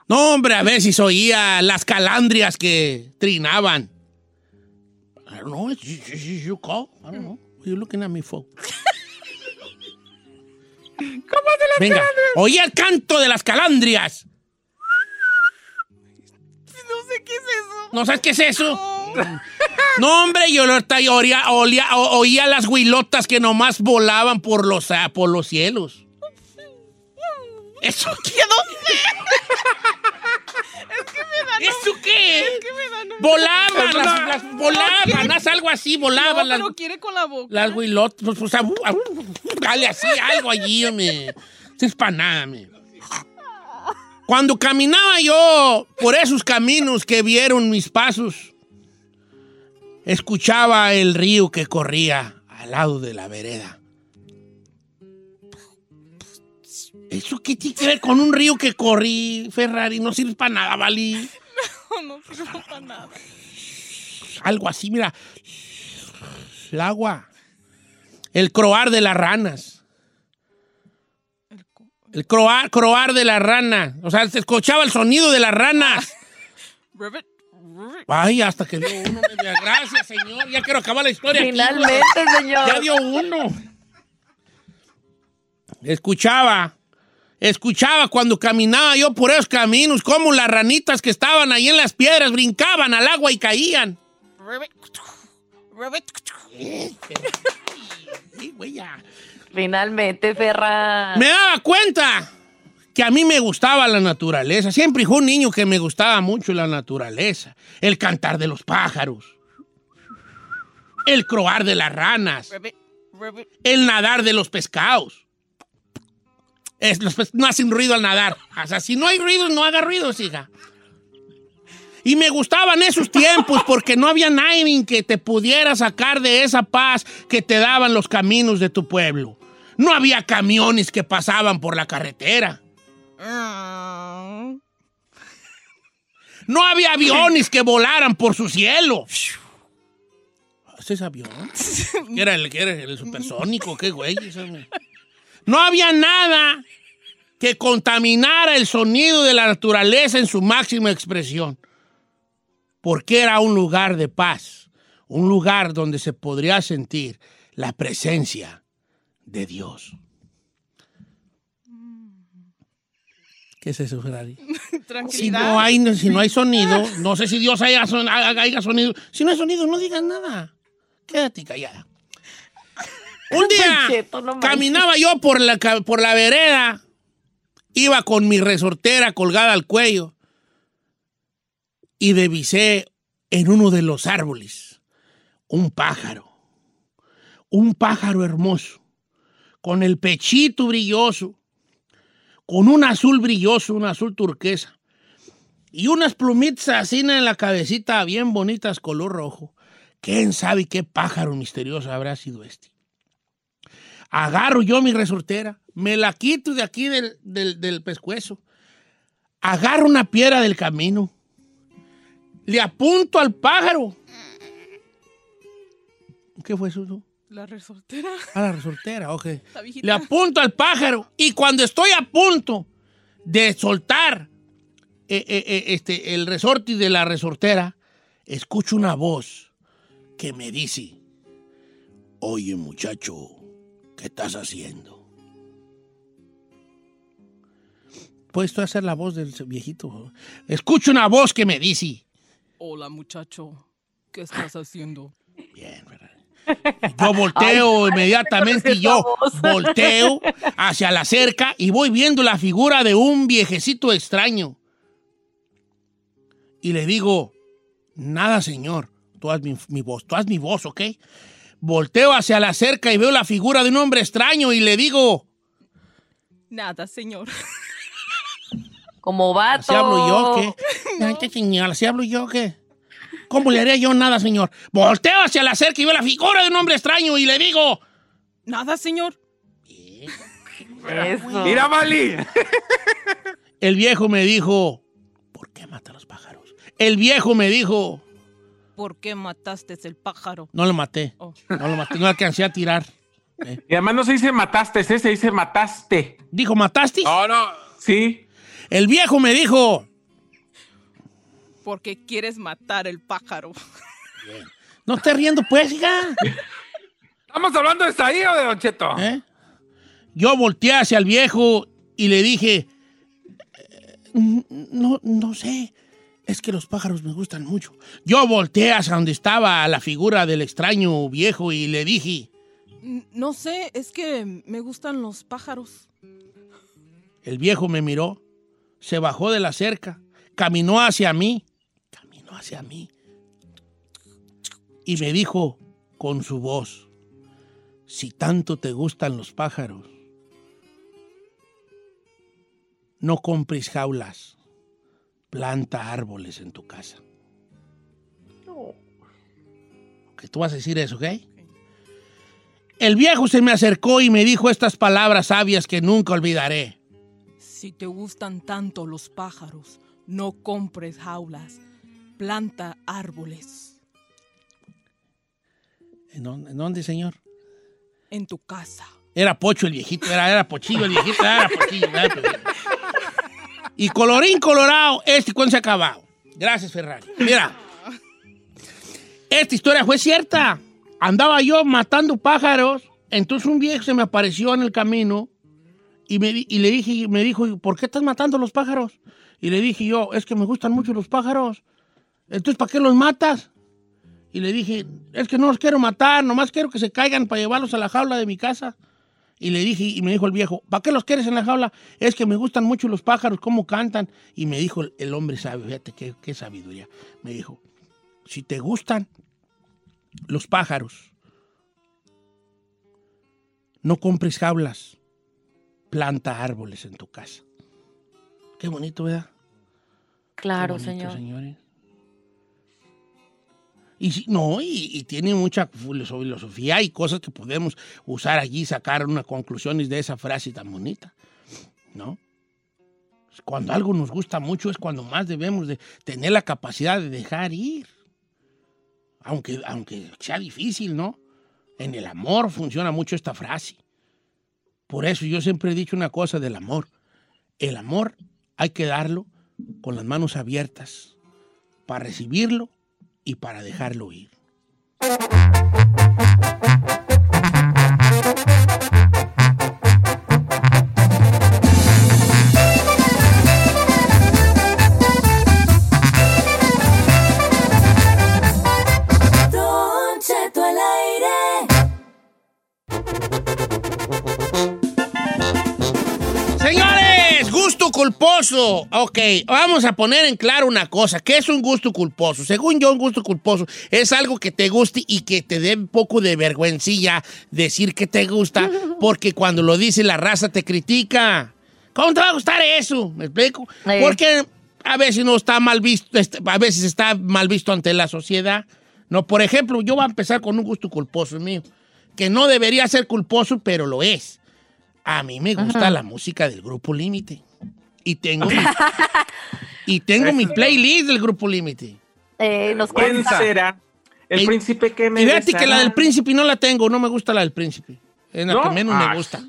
No, hombre, a veces oía las calandrias que trinaban. I don't know. You, you- you- you call? I don't know. What are you looking at me for? Venga, oía el canto de las calandrias. No sé qué es eso. ¿No sabes qué es eso? No, hombre, yo, oía, olía- o- oía las huilotas que nomás volaban por los, ah, por los cielos. ¿Eso qué? Es que. ¿Eso qué? Es que me dan. un- Volaban, las, las- volaban, haz algo así, volaban No, las, pero quiere con la boca. las huilotas. Pues, pues, dale así, algo allí. Esto es para nada, hombre. Cuando caminaba yo por esos caminos que vieron mis pasos, escuchaba el río que corría al lado de la vereda. ¿Eso qué tiene que ver con un río que corrí, Ferrari? No sirve para nada, ¿vale? No, no sirve para nada. Algo así, mira. El agua. El croar de las ranas. El croar, croar de las ranas. O sea, se escuchaba el sonido de las ranas. Ribbit, ribbit. Ay, hasta que dio uno. media. Gracias, señor. Ya quiero acabar la historia. Finalmente, señor. Ya dio uno. Escuchaba. Escuchaba cuando caminaba yo por esos caminos, como las ranitas que estaban ahí en las piedras brincaban al agua y caían. Finalmente, Ferra. Me daba cuenta que a mí me gustaba la naturaleza. Siempre fui un niño que me gustaba mucho la naturaleza. El cantar de los pájaros. El croar de las ranas. El nadar de los pescados. Es, no hacen ruido al nadar. O sea, si no hay ruido, no haga ruidos, hija. Y me gustaban esos tiempos porque no había nadie que te pudiera sacar de esa paz que te daban los caminos de tu pueblo. No había camiones que pasaban por la carretera. No había aviones que volaran por su cielo. ¿Ese es avión? ¿Qué era el, qué era el supersónico? ¿Qué güey? No había nada que contaminara el sonido de la naturaleza en su máxima expresión. Porque era un lugar de paz, un lugar donde se podría sentir la presencia de Dios. ¿Qué es eso, Ferrari? Si no hay, si no hay sonido, no sé si Dios haya, son- haya sonido. Si no hay sonido, no digas nada. Quédate callada. Un día Cheto, no manches. caminaba yo por la, por la vereda, iba con mi resortera colgada al cuello y divisé en uno de los árboles un pájaro. Un pájaro hermoso, con el pechito brilloso, con un azul brilloso, un azul turquesa, y unas plumitas así en la cabecita bien bonitas, color rojo. ¿Quién sabe qué pájaro misterioso habrá sido este? Agarro yo mi resortera, me la quito de aquí del, del, del pescuezo, agarro una piedra del camino, le apunto al pájaro. ¿Qué fue eso? La resortera. A la resortera, ok. La. Le apunto al pájaro y cuando estoy a punto de soltar eh, eh, eh, este, el resorte de la resortera, escucho una voz que me dice, oye muchacho, ¿qué estás haciendo? ¿Puedes tú hacer la voz del viejito? Escucho una voz que me dice, Hola, muchacho. ¿Qué estás haciendo? Yo volteo Ay, inmediatamente y yo volteo hacia la cerca y voy viendo la figura de un viejecito extraño. Y le digo, nada, señor, tú haz mi, mi voz, tú haz mi voz, ¿ok? Volteo hacia la cerca y veo la figura de un hombre extraño y le digo, Nada, señor. Como vato. ¿así hablo yo qué? Ay, qué señor, ¿así hablo yo qué? ¿Cómo le haría yo nada, señor? Volteo hacia la cerca y veo la figura de un hombre extraño y le digo, Nada, señor. Eso. Mira, Mali. El viejo me dijo, ¿por qué mata a los pájaros? El viejo me dijo, ¿Por qué mataste el pájaro? no lo maté, Oh. no lo maté, no alcancé a tirar. Y además no se dice mataste, se dice mataste. Dijo, ¿mataste? No, no. Sí. El viejo me dijo, Porque quieres matar el pájaro. no estés riendo pues, hija. ¿Estamos hablando de Saí o de Don Cheto? ¿Eh? Yo volteé hacia el viejo y le dije, "Eh, no, no sé, es que los pájaros me gustan mucho. Yo volteé hacia donde estaba la figura del extraño viejo y le dije, No sé, es que me gustan los pájaros. el viejo me miró, se bajó de la cerca, caminó hacia mí, caminó hacia mí y me dijo con su voz, si tanto te gustan los pájaros, no compres jaulas, planta árboles en tu casa. Que tú vas a decir eso, ¿ok? El viejo se me acercó y me dijo estas palabras sabias que nunca olvidaré. Si te gustan tanto los pájaros, no compres jaulas. Planta árboles ¿En dónde, en dónde, señor? en tu casa. Era Pocho el viejito, era, era Pochillo el viejito, era Pochillo. era Pochillo. Y colorín colorado, este cuento se ha acabado. Gracias, Ferrari. Mira, esta historia fue cierta. Andaba yo matando pájaros, entonces un viejo se me apareció en el camino y, me, y le dije, me dijo, ¿por qué estás matando los pájaros? Y le dije yo, es que me gustan mucho los pájaros. Entonces, ¿para qué los matas? Y le dije, es que no los quiero matar, nomás quiero que se caigan para llevarlos a la jaula de mi casa. Y le dije, y me dijo el viejo, ¿para qué los quieres en la jaula? Es que me gustan mucho los pájaros, cómo cantan. Y me dijo el, hombre sabio, fíjate qué, qué sabiduría. Me dijo, si te gustan los pájaros, no compres jaulas, planta árboles en tu casa. Qué bonito, ¿verdad? Claro, Qué bonito, señor. señores. Y no, y, y tiene mucha filosofía y cosas que podemos usar allí, sacar una conclusiones de esa frase tan bonita, ¿no? Cuando algo nos gusta mucho es cuando más debemos de tener la capacidad de dejar ir. Aunque, aunque sea difícil, ¿no? En el amor funciona mucho esta frase. Por eso yo siempre he dicho una cosa del amor. El amor hay que darlo con las manos abiertas para recibirlo y para dejarlo ir. Culposo. Ok, vamos a poner en claro una cosa. ¿Qué es un gusto culposo? Según yo, un gusto culposo es algo que te guste y que te dé un poco de vergüencilla decir que te gusta, porque cuando lo dice la raza te critica. ¿Cómo te va a gustar eso? ¿Me explico? Eh. Porque a veces no está mal visto, est- a veces está mal visto ante la sociedad. No, por ejemplo, yo voy a empezar con un gusto culposo mío, que no debería ser culposo, pero lo es. A mí me gusta Ajá. la música del Grupo Límite. Y tengo mi, y tengo mi playlist del Grupo Límite. Eh, nos ¿Quién cuenta. será? El Eh, príncipe que me Y fíjate que la del Príncipe no la tengo, no me gusta la del Príncipe. Es la ¿No? que menos Ah. me gusta.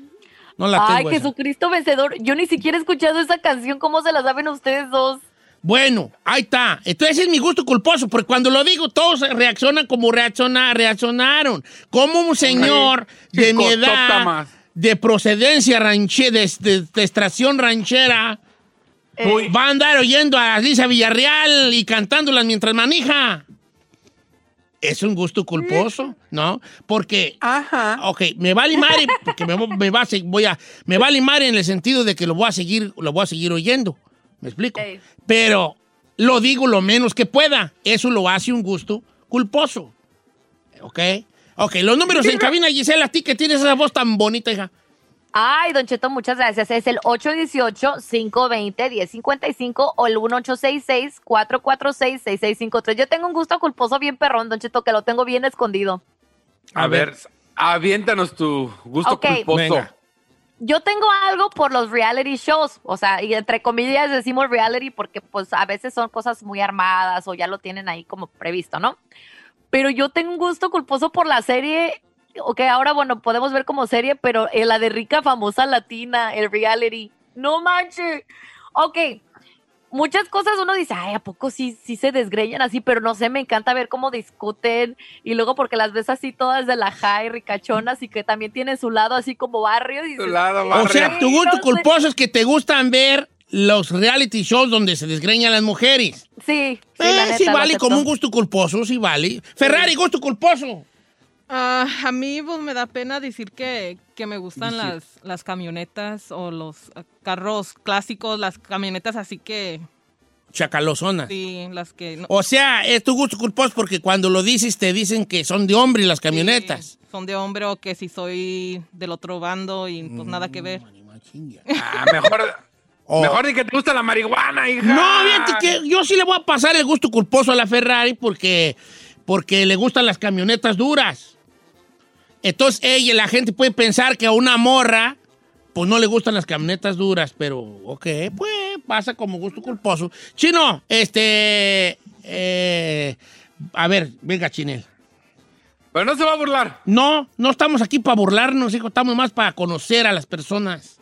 No la Ay, tengo. esa. Jesucristo vencedor. Yo ni siquiera he escuchado esa canción. ¿Cómo se la saben ustedes dos? Bueno, ahí está. Entonces es mi gusto culposo, porque cuando lo digo, todos reaccionan como reacciona- reaccionaron. Como un señor de mi edad, más. De procedencia ranchera, de, de- de extracción ranchera, Uy. va a andar oyendo a Lisa Villarreal y cantándolas mientras manija. Es un gusto culposo, ¿no? Porque, Ajá. ok, me va a limar, porque me, me va a, voy a, me va a limar en el sentido de que lo voy a seguir, lo voy a seguir oyendo. ¿Me explico? Pero lo digo lo menos que pueda. Eso lo hace un gusto culposo. ¿Ok? Ok, los números en cabina, Gisela, a ti que tienes esa voz tan bonita, hija. Ay, Don Cheto, muchas gracias. Es el 818-520-1055 o el 1866-446-6653. Yo tengo un gusto culposo bien perrón, Don Cheto, que lo tengo bien escondido. A, ver, aviéntanos tu gusto Ok. culposo. Venga. Yo tengo algo por los reality shows, o sea, y entre comillas decimos reality porque pues a veces son cosas muy armadas o ya lo tienen ahí como previsto, ¿no? Pero yo tengo un gusto culposo por la serie, ok, ahora bueno, podemos ver como serie, pero eh, la de rica famosa latina, el reality. No manches. Ok, muchas cosas uno dice, ay, ¿a poco sí, sí se desgreñan así? Pero no sé, me encanta ver cómo discuten y luego porque las ves así todas de la high, ricachonas y que también tienen su lado así como barrio. Y dices, lado O barrio. sea, tu gusto no sé. culposo es que te gustan ver los reality shows donde se desgreñan las mujeres. Sí, sí, Eh, la neta, sí vale como un gusto culposo, sí vale. Ferrari, gusto culposo. Ah, a mí pues, me da pena decir que, que me gustan las, las camionetas o los ah, carros clásicos, las camionetas así que, Chacalozona. sí, las que... no- O sea, es tu gusto culposo porque cuando lo dices te dicen que son de hombre las camionetas. sí, son de hombre o que si soy del otro bando y pues nada que ver. Ah, mejor, Oh. mejor ni que te gusta la marihuana, hija. No, fíjate que yo sí le voy a pasar el gusto culposo a la Ferrari porque, porque le gustan las camionetas duras. Entonces, ella, la gente puede pensar que a una morra, pues no le gustan las camionetas duras, pero, ok, pues pasa como gusto culposo. Chino, este, eh, a ver, venga, Chinel. Pero no se va a burlar. No, no estamos aquí para burlarnos, hijo, estamos más para conocer a las personas.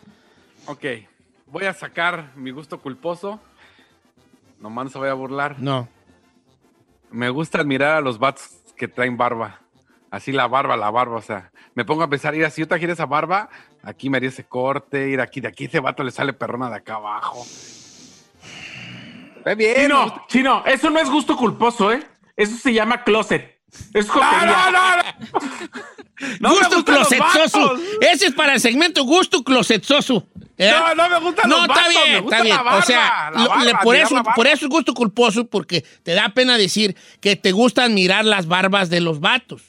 Ok, voy a sacar mi gusto culposo. Nomás no se vaya a burlar. No. Me gusta admirar a los vatos que traen barba. Así la barba, la barba, o sea, me pongo a pensar, ir si yo trajera esa barba, aquí me haría ese corte, ir aquí, de aquí ese vato le sale perrona de acá abajo. Ve bien. Chino, gusta- chino, eso no es gusto culposo, ¿eh? Eso se llama closet. Es No, jotería. no, no, no. No gusto closetzoso. Ese es para el segmento gusto closetzoso. ¿Eh? No, no me gustan No, los está vatos, bien, me gusta está bien. la barba, o sea, la lo- barba, le- por, eso, por eso es gusto culposo, porque te da pena decir que te gustan mirar las barbas de los vatos.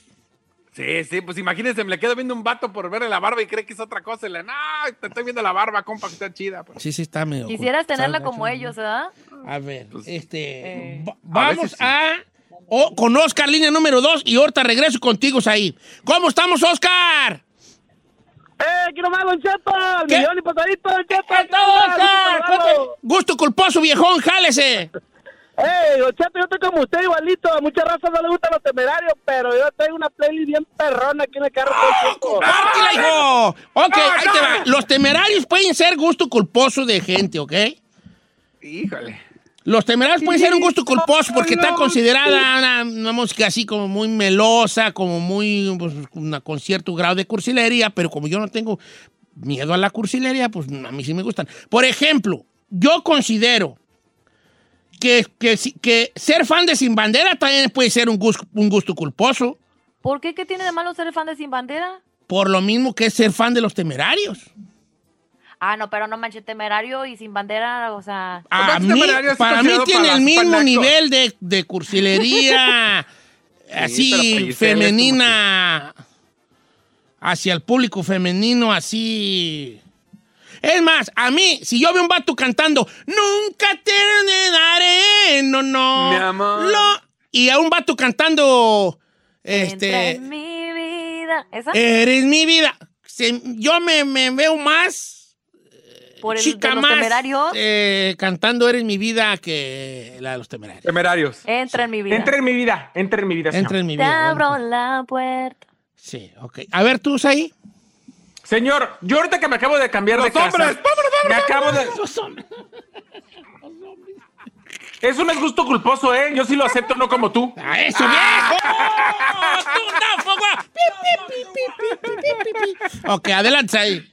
Sí, sí, pues imagínense, me le quedo viendo un vato por verle la barba y cree que es otra cosa. Y le, no, te estoy viendo la barba, compa, que está chida. pues". Sí, sí, está medio. Quisieras tenerla está como ellos, ¿verdad? A ver, este. Eh. a vamos sí. a. o- con Oscar, línea número dos, y ahorita regreso contigo ahí. ¿Cómo estamos, Oscar? ¡Eh, quiero más, Don Cheto! ¡El ¿Qué? millón y pasadito. Cuéntame. Gusto culposo, viejón, jálese. ¡Ey, Don Cheto, yo estoy como usted igualito! A muchas razas no les gustan los temerarios, pero yo tengo una playlist bien perrona aquí en el carro tiempo. ¡Compártela, hijo! Ok, ahí te va. Los temerarios pueden ser gusto culposo de gente, ¿ok? Híjole. Los temerarios pueden ser un gusto culposo porque está considerada una, una música así como muy melosa, como muy, pues, una- con cierto grado de cursilería, pero como yo no tengo miedo a la cursilería, pues a mí sí me gustan. Por ejemplo, yo considero que, que ser fan de Sin Bandera también puede ser un gusto, un gusto culposo, ¿Por qué? ¿Qué tiene de malo ser fan de Sin Bandera? por lo mismo que es ser fan de los temerarios. Ah, no, pero no manches, temerario y Sin Bandera, o sea... A mí, para mí tiene para el mismo nivel de, de cursilería, así femenina, hacia el público femenino, así. Es más, a mí, si yo veo un vato cantando, nunca te daré, no, no. Mi amor. lo-", y a un vato cantando, Entra este, en mi vida. ¿Esa? eres mi vida. Se- yo me, me veo más Por el chica de los más temerarios. eh, cantando Eres mi vida que la de los temerarios. Temerarios. Entra en mi vida. Entra en mi vida, entra en mi vida. señor. Entra en mi Te vida. abro bueno. la puerta. Sí, ok. A ver, tú, ahí. Señor, yo ahorita que me acabo de cambiar Los de casa, hombres, vámonos, vámonos, me acabo de, Los hombres. Eso no es gusto culposo, ¿eh? Yo sí lo acepto, no como tú. ¡A eso, viejo! ¡Tú náufrago! Pi, pi, pi, pi, pi, pi, pi, pi. Ok, adelante ahí.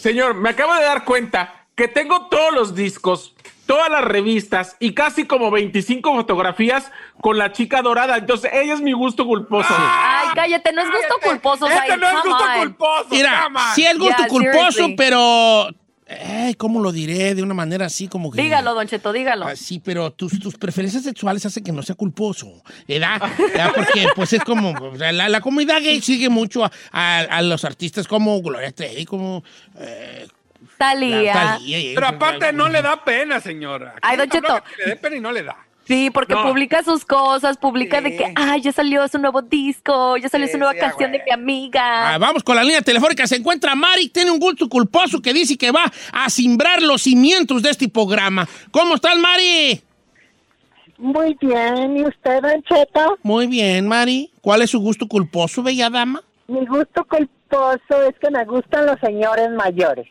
Señor, me acabo de dar cuenta que tengo todos los discos, todas las revistas y casi como 25 fotografías con la chica dorada. Entonces, ella es mi gusto culposo. Ay, cállate, no es gusto culposo, Este no es gusto on. culposo. Mira, sí es gusto Yeah, culposo, seriously. pero... Ay, ¿Cómo lo diré? De una manera así como que... Dígalo, Don Cheto, dígalo. Ah, sí, pero tus, tus preferencias sexuales hacen que no sea culposo, ¿verdad? ¿Verdad? Porque pues es como, o sea, la, la comunidad gay sigue mucho a, a- a los artistas como Gloria Trevi, como eh, Talía. Thalía y Pero aparte no le da pena, señora. Ay, Don Cheto. que Le dé pena y no le da. Sí, porque No. publica sus cosas, publica de que, ay, ya salió su nuevo disco, ya salió Sí, su nueva sí, canción de mi amiga. Ah, vamos con la línea telefónica. Se encuentra Mari, tiene un gusto culposo que dice que va a simbrar los cimientos de este programa. ¿Cómo estás, Mari? Muy bien, ¿y usted, Don Cheto? Muy bien, Mari. ¿Cuál es su gusto culposo, bella dama? Mi gusto culposo es que me gustan los señores mayores.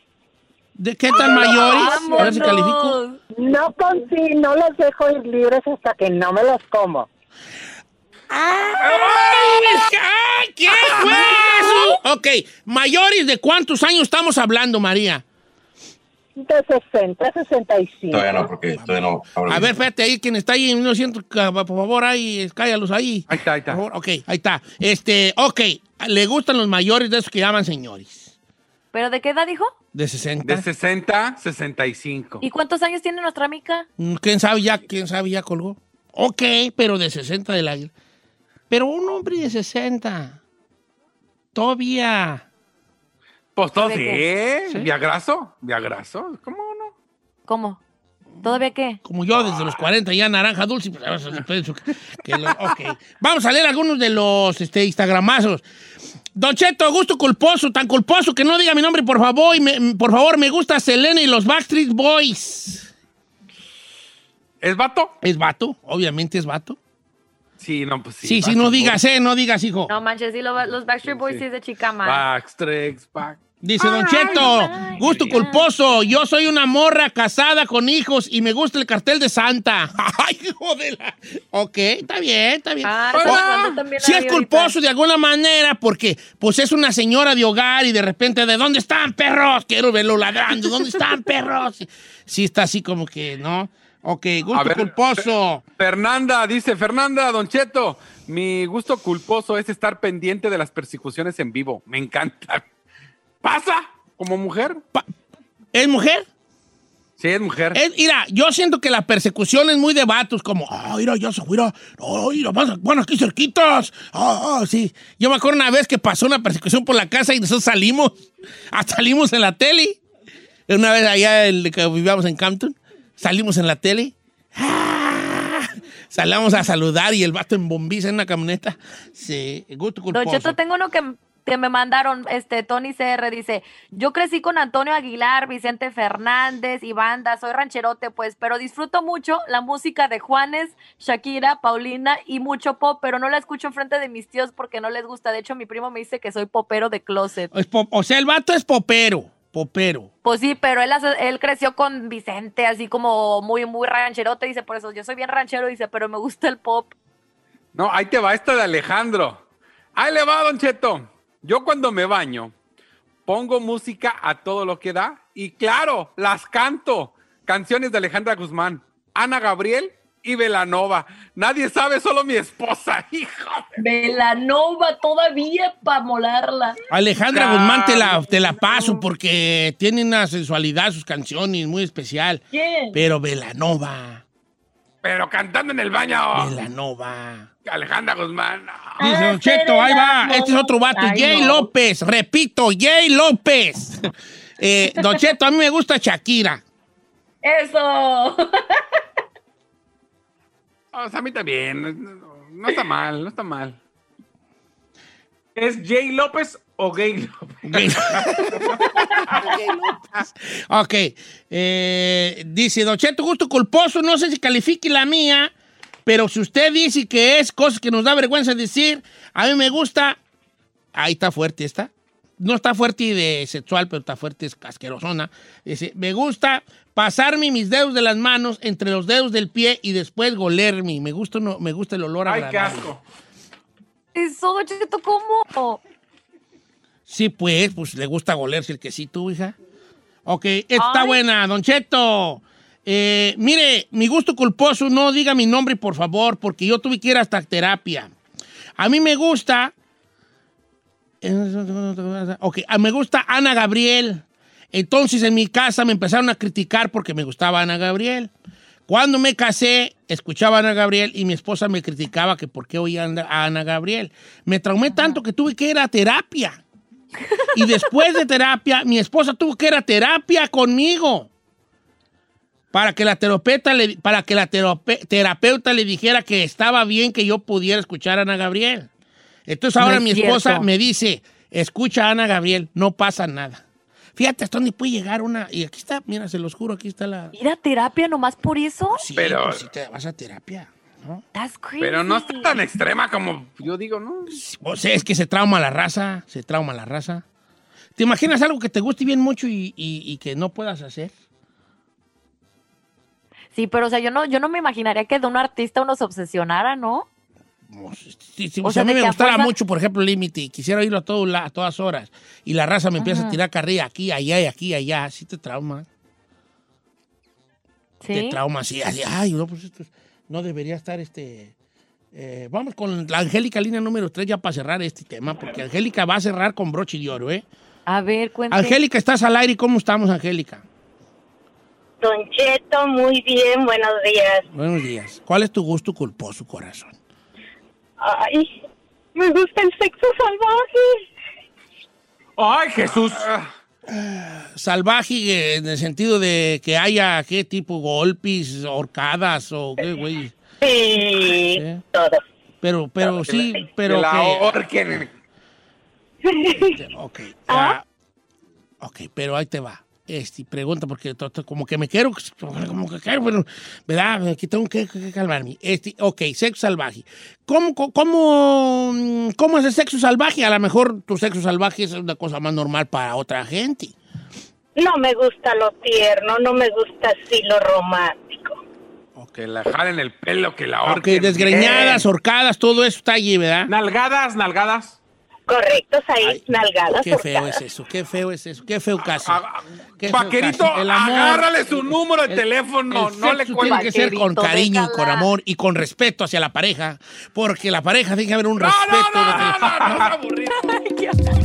¿De qué tan mayores? A ver si califico. No con sí, no los dejo ir libres hasta que no me los como. ¡Ay, ¿Qué fue eso? Ok, mayores de cuántos años estamos hablando, María. De 60 a 65. Todavía no, porque todavía no. hablo A ver, espérate ahí, quien está ahí en 1900, ca- por favor, ahí, cállalos ahí. Ahí está, ahí Por está. favor, ok, ahí está. Este, ok, le gustan los mayores de esos que llaman señores. ¿Pero de qué edad dijo? De 60. De 60 a 65. ¿Y cuántos años tiene nuestra amiga? Mm, ¿Quién sabe ya? ¿Quién sabe ya colgó? Ok, pero de 60 del aire. Pero un hombre de 60. Todavía. Pues todo ¿De sí, qué? ¿Sí? Viagraso, Viagraso, ¿cómo no? ¿Cómo? ¿Todavía qué? Como yo desde los 40 ya naranja dulce. pues, que- lo-. Vamos a leer algunos de los este, Instagramazos. Don Cheto, gusto culposo, tan culposo que no diga mi nombre, por favor. Y me- por favor, me gusta Selena y los Backstreet Boys. ¿Es vato? ¿Es vato? Obviamente es vato. Sí, no, pues sí. Sí, sí, no digas, eh, no digas, hijo. No manches, sí, lo- los Backstreet Boys sí, es de chica man. Backstreet, back. Dice Don Cheto, gusto culposo, yo soy una morra casada con hijos y me gusta el cartel de Santa. Ay, hijo de la... Ok, está bien, está bien. Ah, Oh, también sí es ahorita. culposo de alguna manera porque pues es una señora de hogar y de repente ¿de dónde están perros? Quiero verlo ladrando, ¿dónde están perros? Sí está así como que, ¿no? Ok, gusto A ver, culposo. Fernanda, dice Fernanda, Don Cheto, mi gusto culposo es estar pendiente de las persecuciones en vivo. Me encanta. ¿Pasa? ¿Como mujer? ¿Es mujer? Sí, es mujer. Es- mira, yo siento que la persecución es muy de vatos, como, ah, mira, ya se mira, oh, mira, van, van aquí cerquitas. Ah, ah, sí. Yo me acuerdo una vez que pasó una persecución por la casa y nosotros salimos, ah, salimos en la tele. Una vez allá en, que vivíamos en Campton, salimos en la tele. Ah, Salamos a saludar y el vato en bombiza en una camioneta. Sí, gusto Don culposo. Cheto, tengo uno que, que me mandaron, este, Tony CR, dice, yo crecí con Antonio Aguilar, Vicente Fernández y banda, soy rancherote, pues, pero disfruto mucho la música de Juanes, Shakira, Paulina y mucho pop, pero no la escucho enfrente de mis tíos porque no les gusta. De hecho, mi primo me dice que soy popero de closet. Es pop- o sea, el vato es popero, popero. Pues sí, pero él, él creció con Vicente, así como muy, muy rancherote, dice, por eso yo soy bien ranchero, dice, pero me gusta el pop. No, ahí te va esta de Alejandro. Ahí le va, Don Cheto. Yo cuando me baño, pongo música a todo lo que da y claro, las canto. Canciones de Alejandra Guzmán, Ana Gabriel y Velanova. Nadie sabe, solo mi esposa, hijo. Velanova todavía para molarla. Alejandra Claro. Guzmán te la, te la paso porque tiene una sensualidad sus canciones muy especial. ¿Quién? Pero Velanova, Pero cantando en el baño. Velanova. Alejandra Guzmán. Dice Don Cheto, ahí va, este es otro vato, Ay, Jay no. López, repito, Jay López. Eh, Don Cheto, a mí me gusta Shakira. Eso. O sea, a mí también. No, no- no está mal, no está mal. ¿Es Jay López o Gay López? Gay- ok, eh, dice Don Cheto, gusto culposo, no sé si califique la mía, pero si usted dice que es cosas que nos da vergüenza decir, a mí me gusta, ahí está fuerte esta, no está fuerte de sexual, pero está fuerte, es asquerosona. Dice, me gusta pasarme mis dedos de las manos entre los dedos del pie y después golerme. Me gusta, no, me gusta el olor Ay, qué asco. Eso, Don Cheto, ¿cómo? Sí, pues, pues le gusta golerse el quesito, hija. Ok, esta está Ay. buena, Don Cheto. Eh, mire, mi gusto culposo, no diga mi nombre, por favor, porque yo tuve que ir hasta terapia. A mí me gusta. Ok, me gusta Ana Gabriel. Entonces en mi casa me empezaron a criticar porque me gustaba Ana Gabriel. Cuando me casé, escuchaba a Ana Gabriel y mi esposa me criticaba que por qué oía a Ana Gabriel. Me traumé tanto que tuve que ir a terapia. Y después de terapia, mi esposa tuvo que ir a terapia conmigo. Para que la terapeuta le, para que la terape- terapeuta le dijera que estaba bien que yo pudiera escuchar a Ana Gabriel. Entonces ahora No es mi esposa cierto. me dice, escucha a Ana Gabriel, no pasa nada. Fíjate hasta dónde puede llegar una... Y aquí está, mira, se los juro, aquí está la... ¿Ir a terapia nomás por eso? Sí, Pero- pues sí te vas a terapia. ¿no? That's crazy. Pero no está tan extrema como yo digo, ¿no? O sea, es que se trauma la raza, se trauma la raza. ¿Te imaginas algo que te guste bien mucho y, y- y que no puedas hacer? Sí, pero o sea, yo no, yo no me imaginaría que de un artista uno se obsesionara, ¿no? O sea, a mí me gustara fuerza- mucho, por ejemplo, Límite, y quisiera oírlo a, todo a todas horas, y la raza me empieza a tirar carrilla aquí, allá y aquí, allá, así te trauma. Te Sí. trauma así, así, ay, no, pues esto es- no debería estar este... eh, vamos con la Angélica, línea número 3, ya para cerrar este tema, porque Angélica va a cerrar con broche de oro, ¿eh? A ver, cuéntame. Angélica, estás al aire, ¿cómo estamos, Angélica? Don Cheto, muy bien, buenos días. Buenos días. ¿Cuál es tu gusto culposo, corazón? Ay, me gusta el sexo salvaje. Ay, Jesús. Salvaje eh, en el sentido de que haya, ¿qué tipo? Golpes, horcadas o qué, güey. Sí, ¿Eh? todo. Pero, pero sí, pero Que la que... ahorquen. Ok, ya. Ok, pero ahí te va. Este, pregunta porque to- to- como que me quiero, como que quiero, pero, ¿verdad? Aquí tengo que, que calmarme. Este, ok, sexo salvaje. ¿Cómo, co- cómo, mm, ¿Cómo es el sexo salvaje? A lo mejor tu sexo salvaje es una cosa más normal para otra gente. No me gusta lo tierno, no me gusta así lo romántico. Que la jalen el pelo, que la Ok, ahorquen. desgreñadas, bien. horcadas, todo eso está allí, ¿verdad? Nalgadas, nalgadas. Correctos ahí, nalgadas. Qué feo es eso, qué feo es eso, qué feo caso. Ah, Qué feo Vaquerito, caso. El amor- agárrale su número de El- teléfono, el no le tiene que ser con cariño y con amor y con respeto hacia la pareja, porque la pareja tiene que haber un No, respeto. no, no, de que- no, no, no, no, aburrido. Don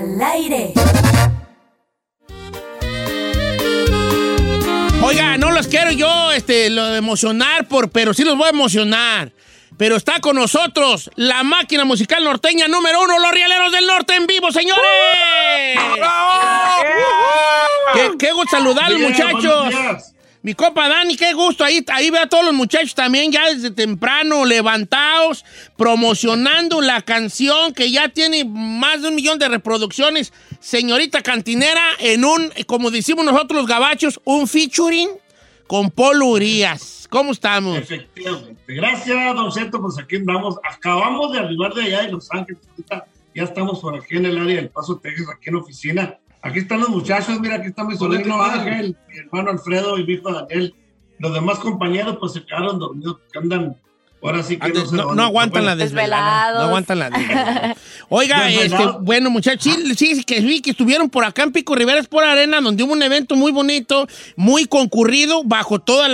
al aire. Oiga, no los quiero yo este, lo de emocionar, por, pero sí los voy a emocionar. Pero está con nosotros la máquina musical norteña número uno, los Rieleros del Norte en vivo, señores. Qué, qué gusto saludarlos, Bien, muchachos. Mi copa Dani, qué gusto. Ahí, ahí veo a todos los muchachos también ya desde temprano, levantados, promocionando la canción que ya tiene más de un millón de reproducciones. Señorita Cantinera, en un, como decimos nosotros los gabachos, un featuring con Polo Urias. ¿Cómo estamos? Efectivamente. Gracias, don Cheto, pues aquí andamos. Acabamos de arribar de allá de Los Ángeles. Ya estamos por aquí en el área del Paso, Texas, aquí en oficina. Aquí están los muchachos, mira, aquí está mi sobrino Ángel, mi hermano Alfredo y mi hijo Daniel. Los demás compañeros pues se quedaron dormidos porque andan, ahora sí que Antes, se no, van. no aguantan la desvelada. No aguantan la desvelada. Oiga, este, bueno, muchachos, sí, sí, sí, que vi que estuvieron por acá en Pico Rivera por Arena, donde hubo un evento muy bonito, muy concurrido, bajo todos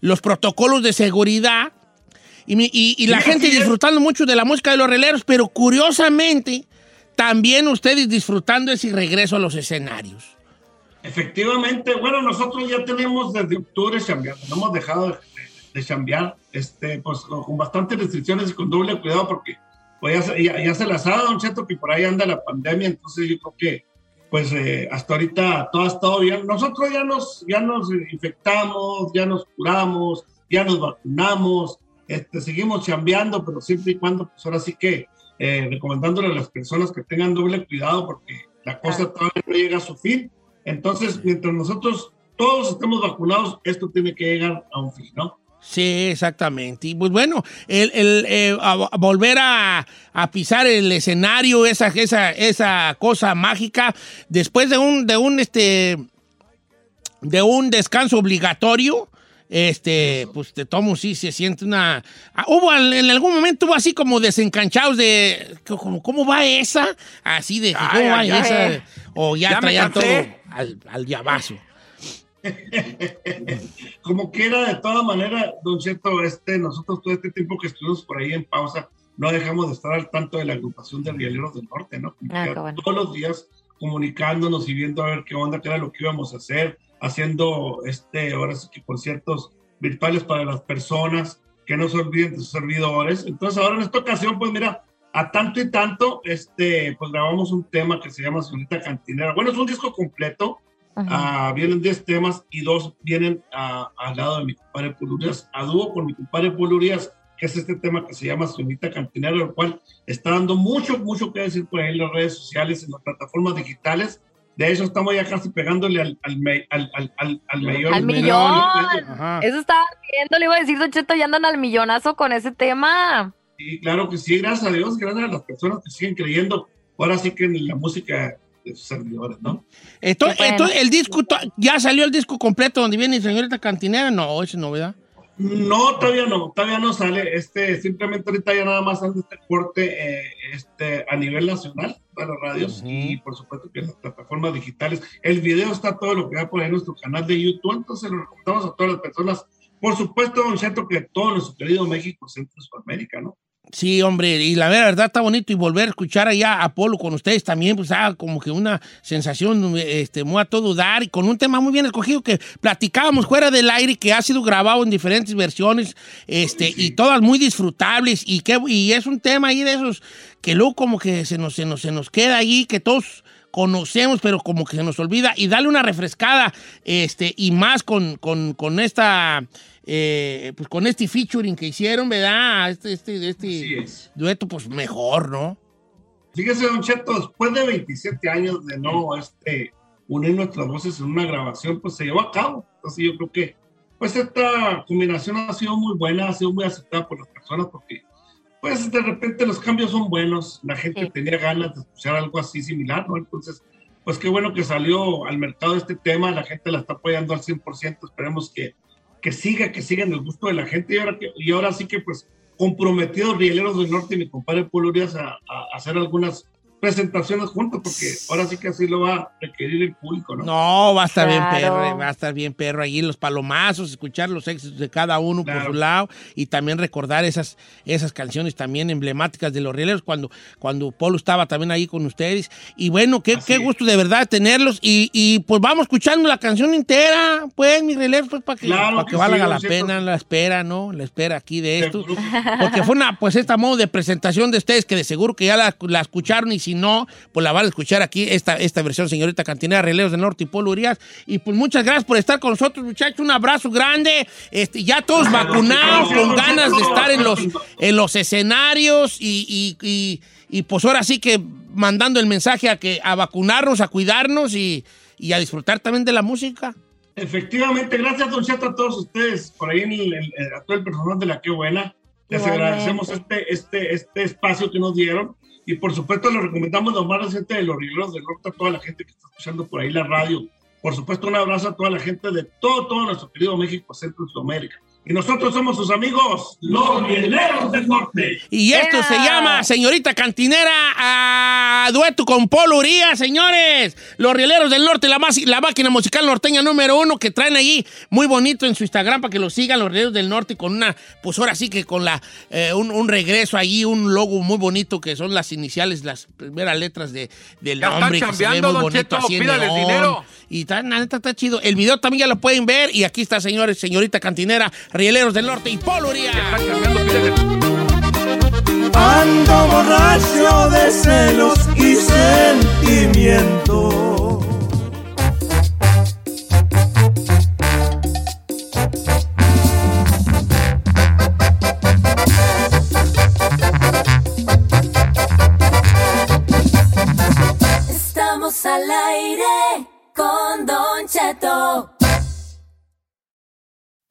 los protocolos de seguridad. Y, y- y la gente disfrutando mucho de la música de los releros, pero curiosamente, también ustedes disfrutando ese regreso a los escenarios. Efectivamente, bueno, nosotros ya tenemos desde octubre chambeando, no hemos dejado de, de, chambear, este, pues con bastantes restricciones y con doble cuidado porque pues, ya, se- las ha dado, Don Cheto, que por ahí anda la pandemia, entonces yo creo que pues eh, hasta ahorita todo ha estado bien. Nosotros ya nos, ya nos infectamos, ya nos curamos, ya nos vacunamos, este, seguimos chambeando, pero siempre y cuando, pues ahora sí que eh, recomendándole a las personas que tengan doble cuidado porque la cosa todavía no llega a su fin. Entonces, mientras nosotros todos estemos vacunados, esto tiene que llegar a un fin, ¿no? Sí, exactamente. Y pues bueno, el, el, eh, a- volver a, a pisar el escenario, esa, esa, esa cosa mágica, después de un, de un, este, de un descanso obligatorio, este, pues te tomo, sí, se siente una... ah, Hubo, en algún momento hubo así como desencanchados de, como, ¿cómo va esa? Así de, ¿cómo Ay, va esa? O ya, Ya traían todo al, al llavazo. Como quiera, de toda manera, Don Cheto, este, nosotros todo este tiempo que estuvimos por ahí en pausa, no dejamos de estar al tanto de la agrupación de Rieleros del Norte, ¿no? Ah, bueno. Todos los días comunicándonos y viendo a ver qué onda, qué era lo que íbamos a hacer, haciendo este, ahora sí que conciertos virtuales para las personas, que no se olviden de sus servidores. Entonces, ahora en esta ocasión, pues mira, a tanto y tanto, este, pues grabamos un tema que se llama Señorita Cantinera. Bueno, es un disco completo, Ah, vienen 10 temas y dos vienen ah, al lado de mi compadre Polurías, a dúo con mi compadre Polurías, que es este tema que se llama Señorita Cantinera, el cual está dando mucho, mucho que decir por ahí en las redes sociales, en las plataformas digitales. De hecho, estamos ya casi pegándole al, al, me- al, al, al, al millón. Al millón. Eso estaba viendo, le iba a decir, Don Cheto, ya andan al millonazo con ese tema. Y claro que sí, gracias a Dios, gracias a las personas que siguen creyendo. Ahora sí que en la música de sus servidores, ¿no? Bueno. entonces, el disco, ya salió el disco completo donde viene Señorita Cantinera, no, es novedad. No, todavía no, todavía no sale. Este, simplemente ahorita ya nada más anda este corte eh, este, a nivel nacional para radios y por supuesto que en las plataformas digitales. El video está todo lo que va por ahí en nuestro canal de YouTube, entonces lo recomendamos a todas las personas. Por supuesto, don Cheto, que todo nuestro querido México, Centro y Sudamérica, ¿no? Sí, hombre, y la verdad está bonito y volver a escuchar allá a Polo con ustedes también, pues ah, como que una sensación este, muy a todo dar y con un tema muy bien escogido que platicábamos fuera del aire que ha sido grabado en diferentes versiones este, y todas muy disfrutables y, que, y es un tema ahí de esos que luego como que se nos, se nos, se nos queda ahí, que todos conocemos, pero como que se nos olvida, y darle una refrescada, este, y más con, con, con esta, eh, pues con este featuring que hicieron, ¿verdad? Este, este, este dueto, pues mejor, ¿no? Fíjese, Don Cheto, después de 27 años de no este, unir nuestras voces en una grabación, pues se llevó a cabo. Entonces yo creo que pues esta combinación ha sido muy buena, ha sido muy aceptada por las personas porque pues de repente los cambios son buenos, la gente tenía ganas de escuchar algo así similar, ¿no? Entonces, pues qué bueno que salió al mercado este tema, la gente la está apoyando al 100%, esperemos que, que siga, que siga en el gusto de la gente y ahora, que, y ahora sí que pues comprometidos Rieleros del Norte y mi compadre Polo Urias a, a hacer algunas presentaciones juntos, porque ahora sí que así lo va a requerir el público, ¿no? No, va a estar bien perro, va a estar bien perro allí los palomazos, escuchar los éxitos de cada uno por su lado y también recordar esas, esas canciones también emblemáticas de los rieleros cuando, cuando Polo estaba también ahí con ustedes. Y bueno, qué, qué gusto de verdad tenerlos y, y, pues vamos escuchando la canción entera, pues, mis rieleros, pues para que, Claro para que que valga sí, la pena, la espera, ¿no? La espera aquí de esto. Porque fue una, pues, esta modo de presentación de ustedes que de seguro que ya la, la escucharon y si no, pues la van a escuchar aquí, esta, esta versión, señorita Cantinera, Releos del Norte y Polo Urias. Y pues muchas gracias por estar con nosotros, muchachos. Un abrazo grande. Este, ya todos vacunados, con ganas de estar en los, en los escenarios y, y, y- y, pues ahora sí que mandando el mensaje a, que, a vacunarnos, a cuidarnos y, y a disfrutar también de la música. Efectivamente, gracias, Don Cheto, a todos ustedes, por ahí en el- el- a todo el personal de La Qué Buena. Les Igualmente. agradecemos este, este, este espacio que nos dieron y por supuesto lo recomendamos lo más reciente de los Rieleros del Norte a toda la gente que está escuchando por ahí la radio. Por supuesto, un abrazo a toda la gente de todo, todo nuestro querido México, Centro y Sudamérica. Y nosotros somos sus amigos, los Rieleros del Norte. Y esto se llama Señorita Cantinera a dueto con Polo Urias, señores. Los Rieleros del Norte, la, máquina musical norteña número uno que traen allí muy bonito en su Instagram para que lo sigan los Rieleros del Norte con una, pues ahora sí que con la eh, un, un regreso allí, un logo muy bonito que son las iniciales, las primeras letras de, del Ya están nombre que se ve muy bonito Cheto, así en pídales neón. dinero. Y está, la neta está chido. El video también ya lo pueden ver y aquí está, señores, señorita Cantinera, Rieleros del Norte y Polo Urias. Ando borracho de celos y.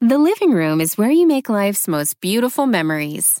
The living room is where you make life's most beautiful memories.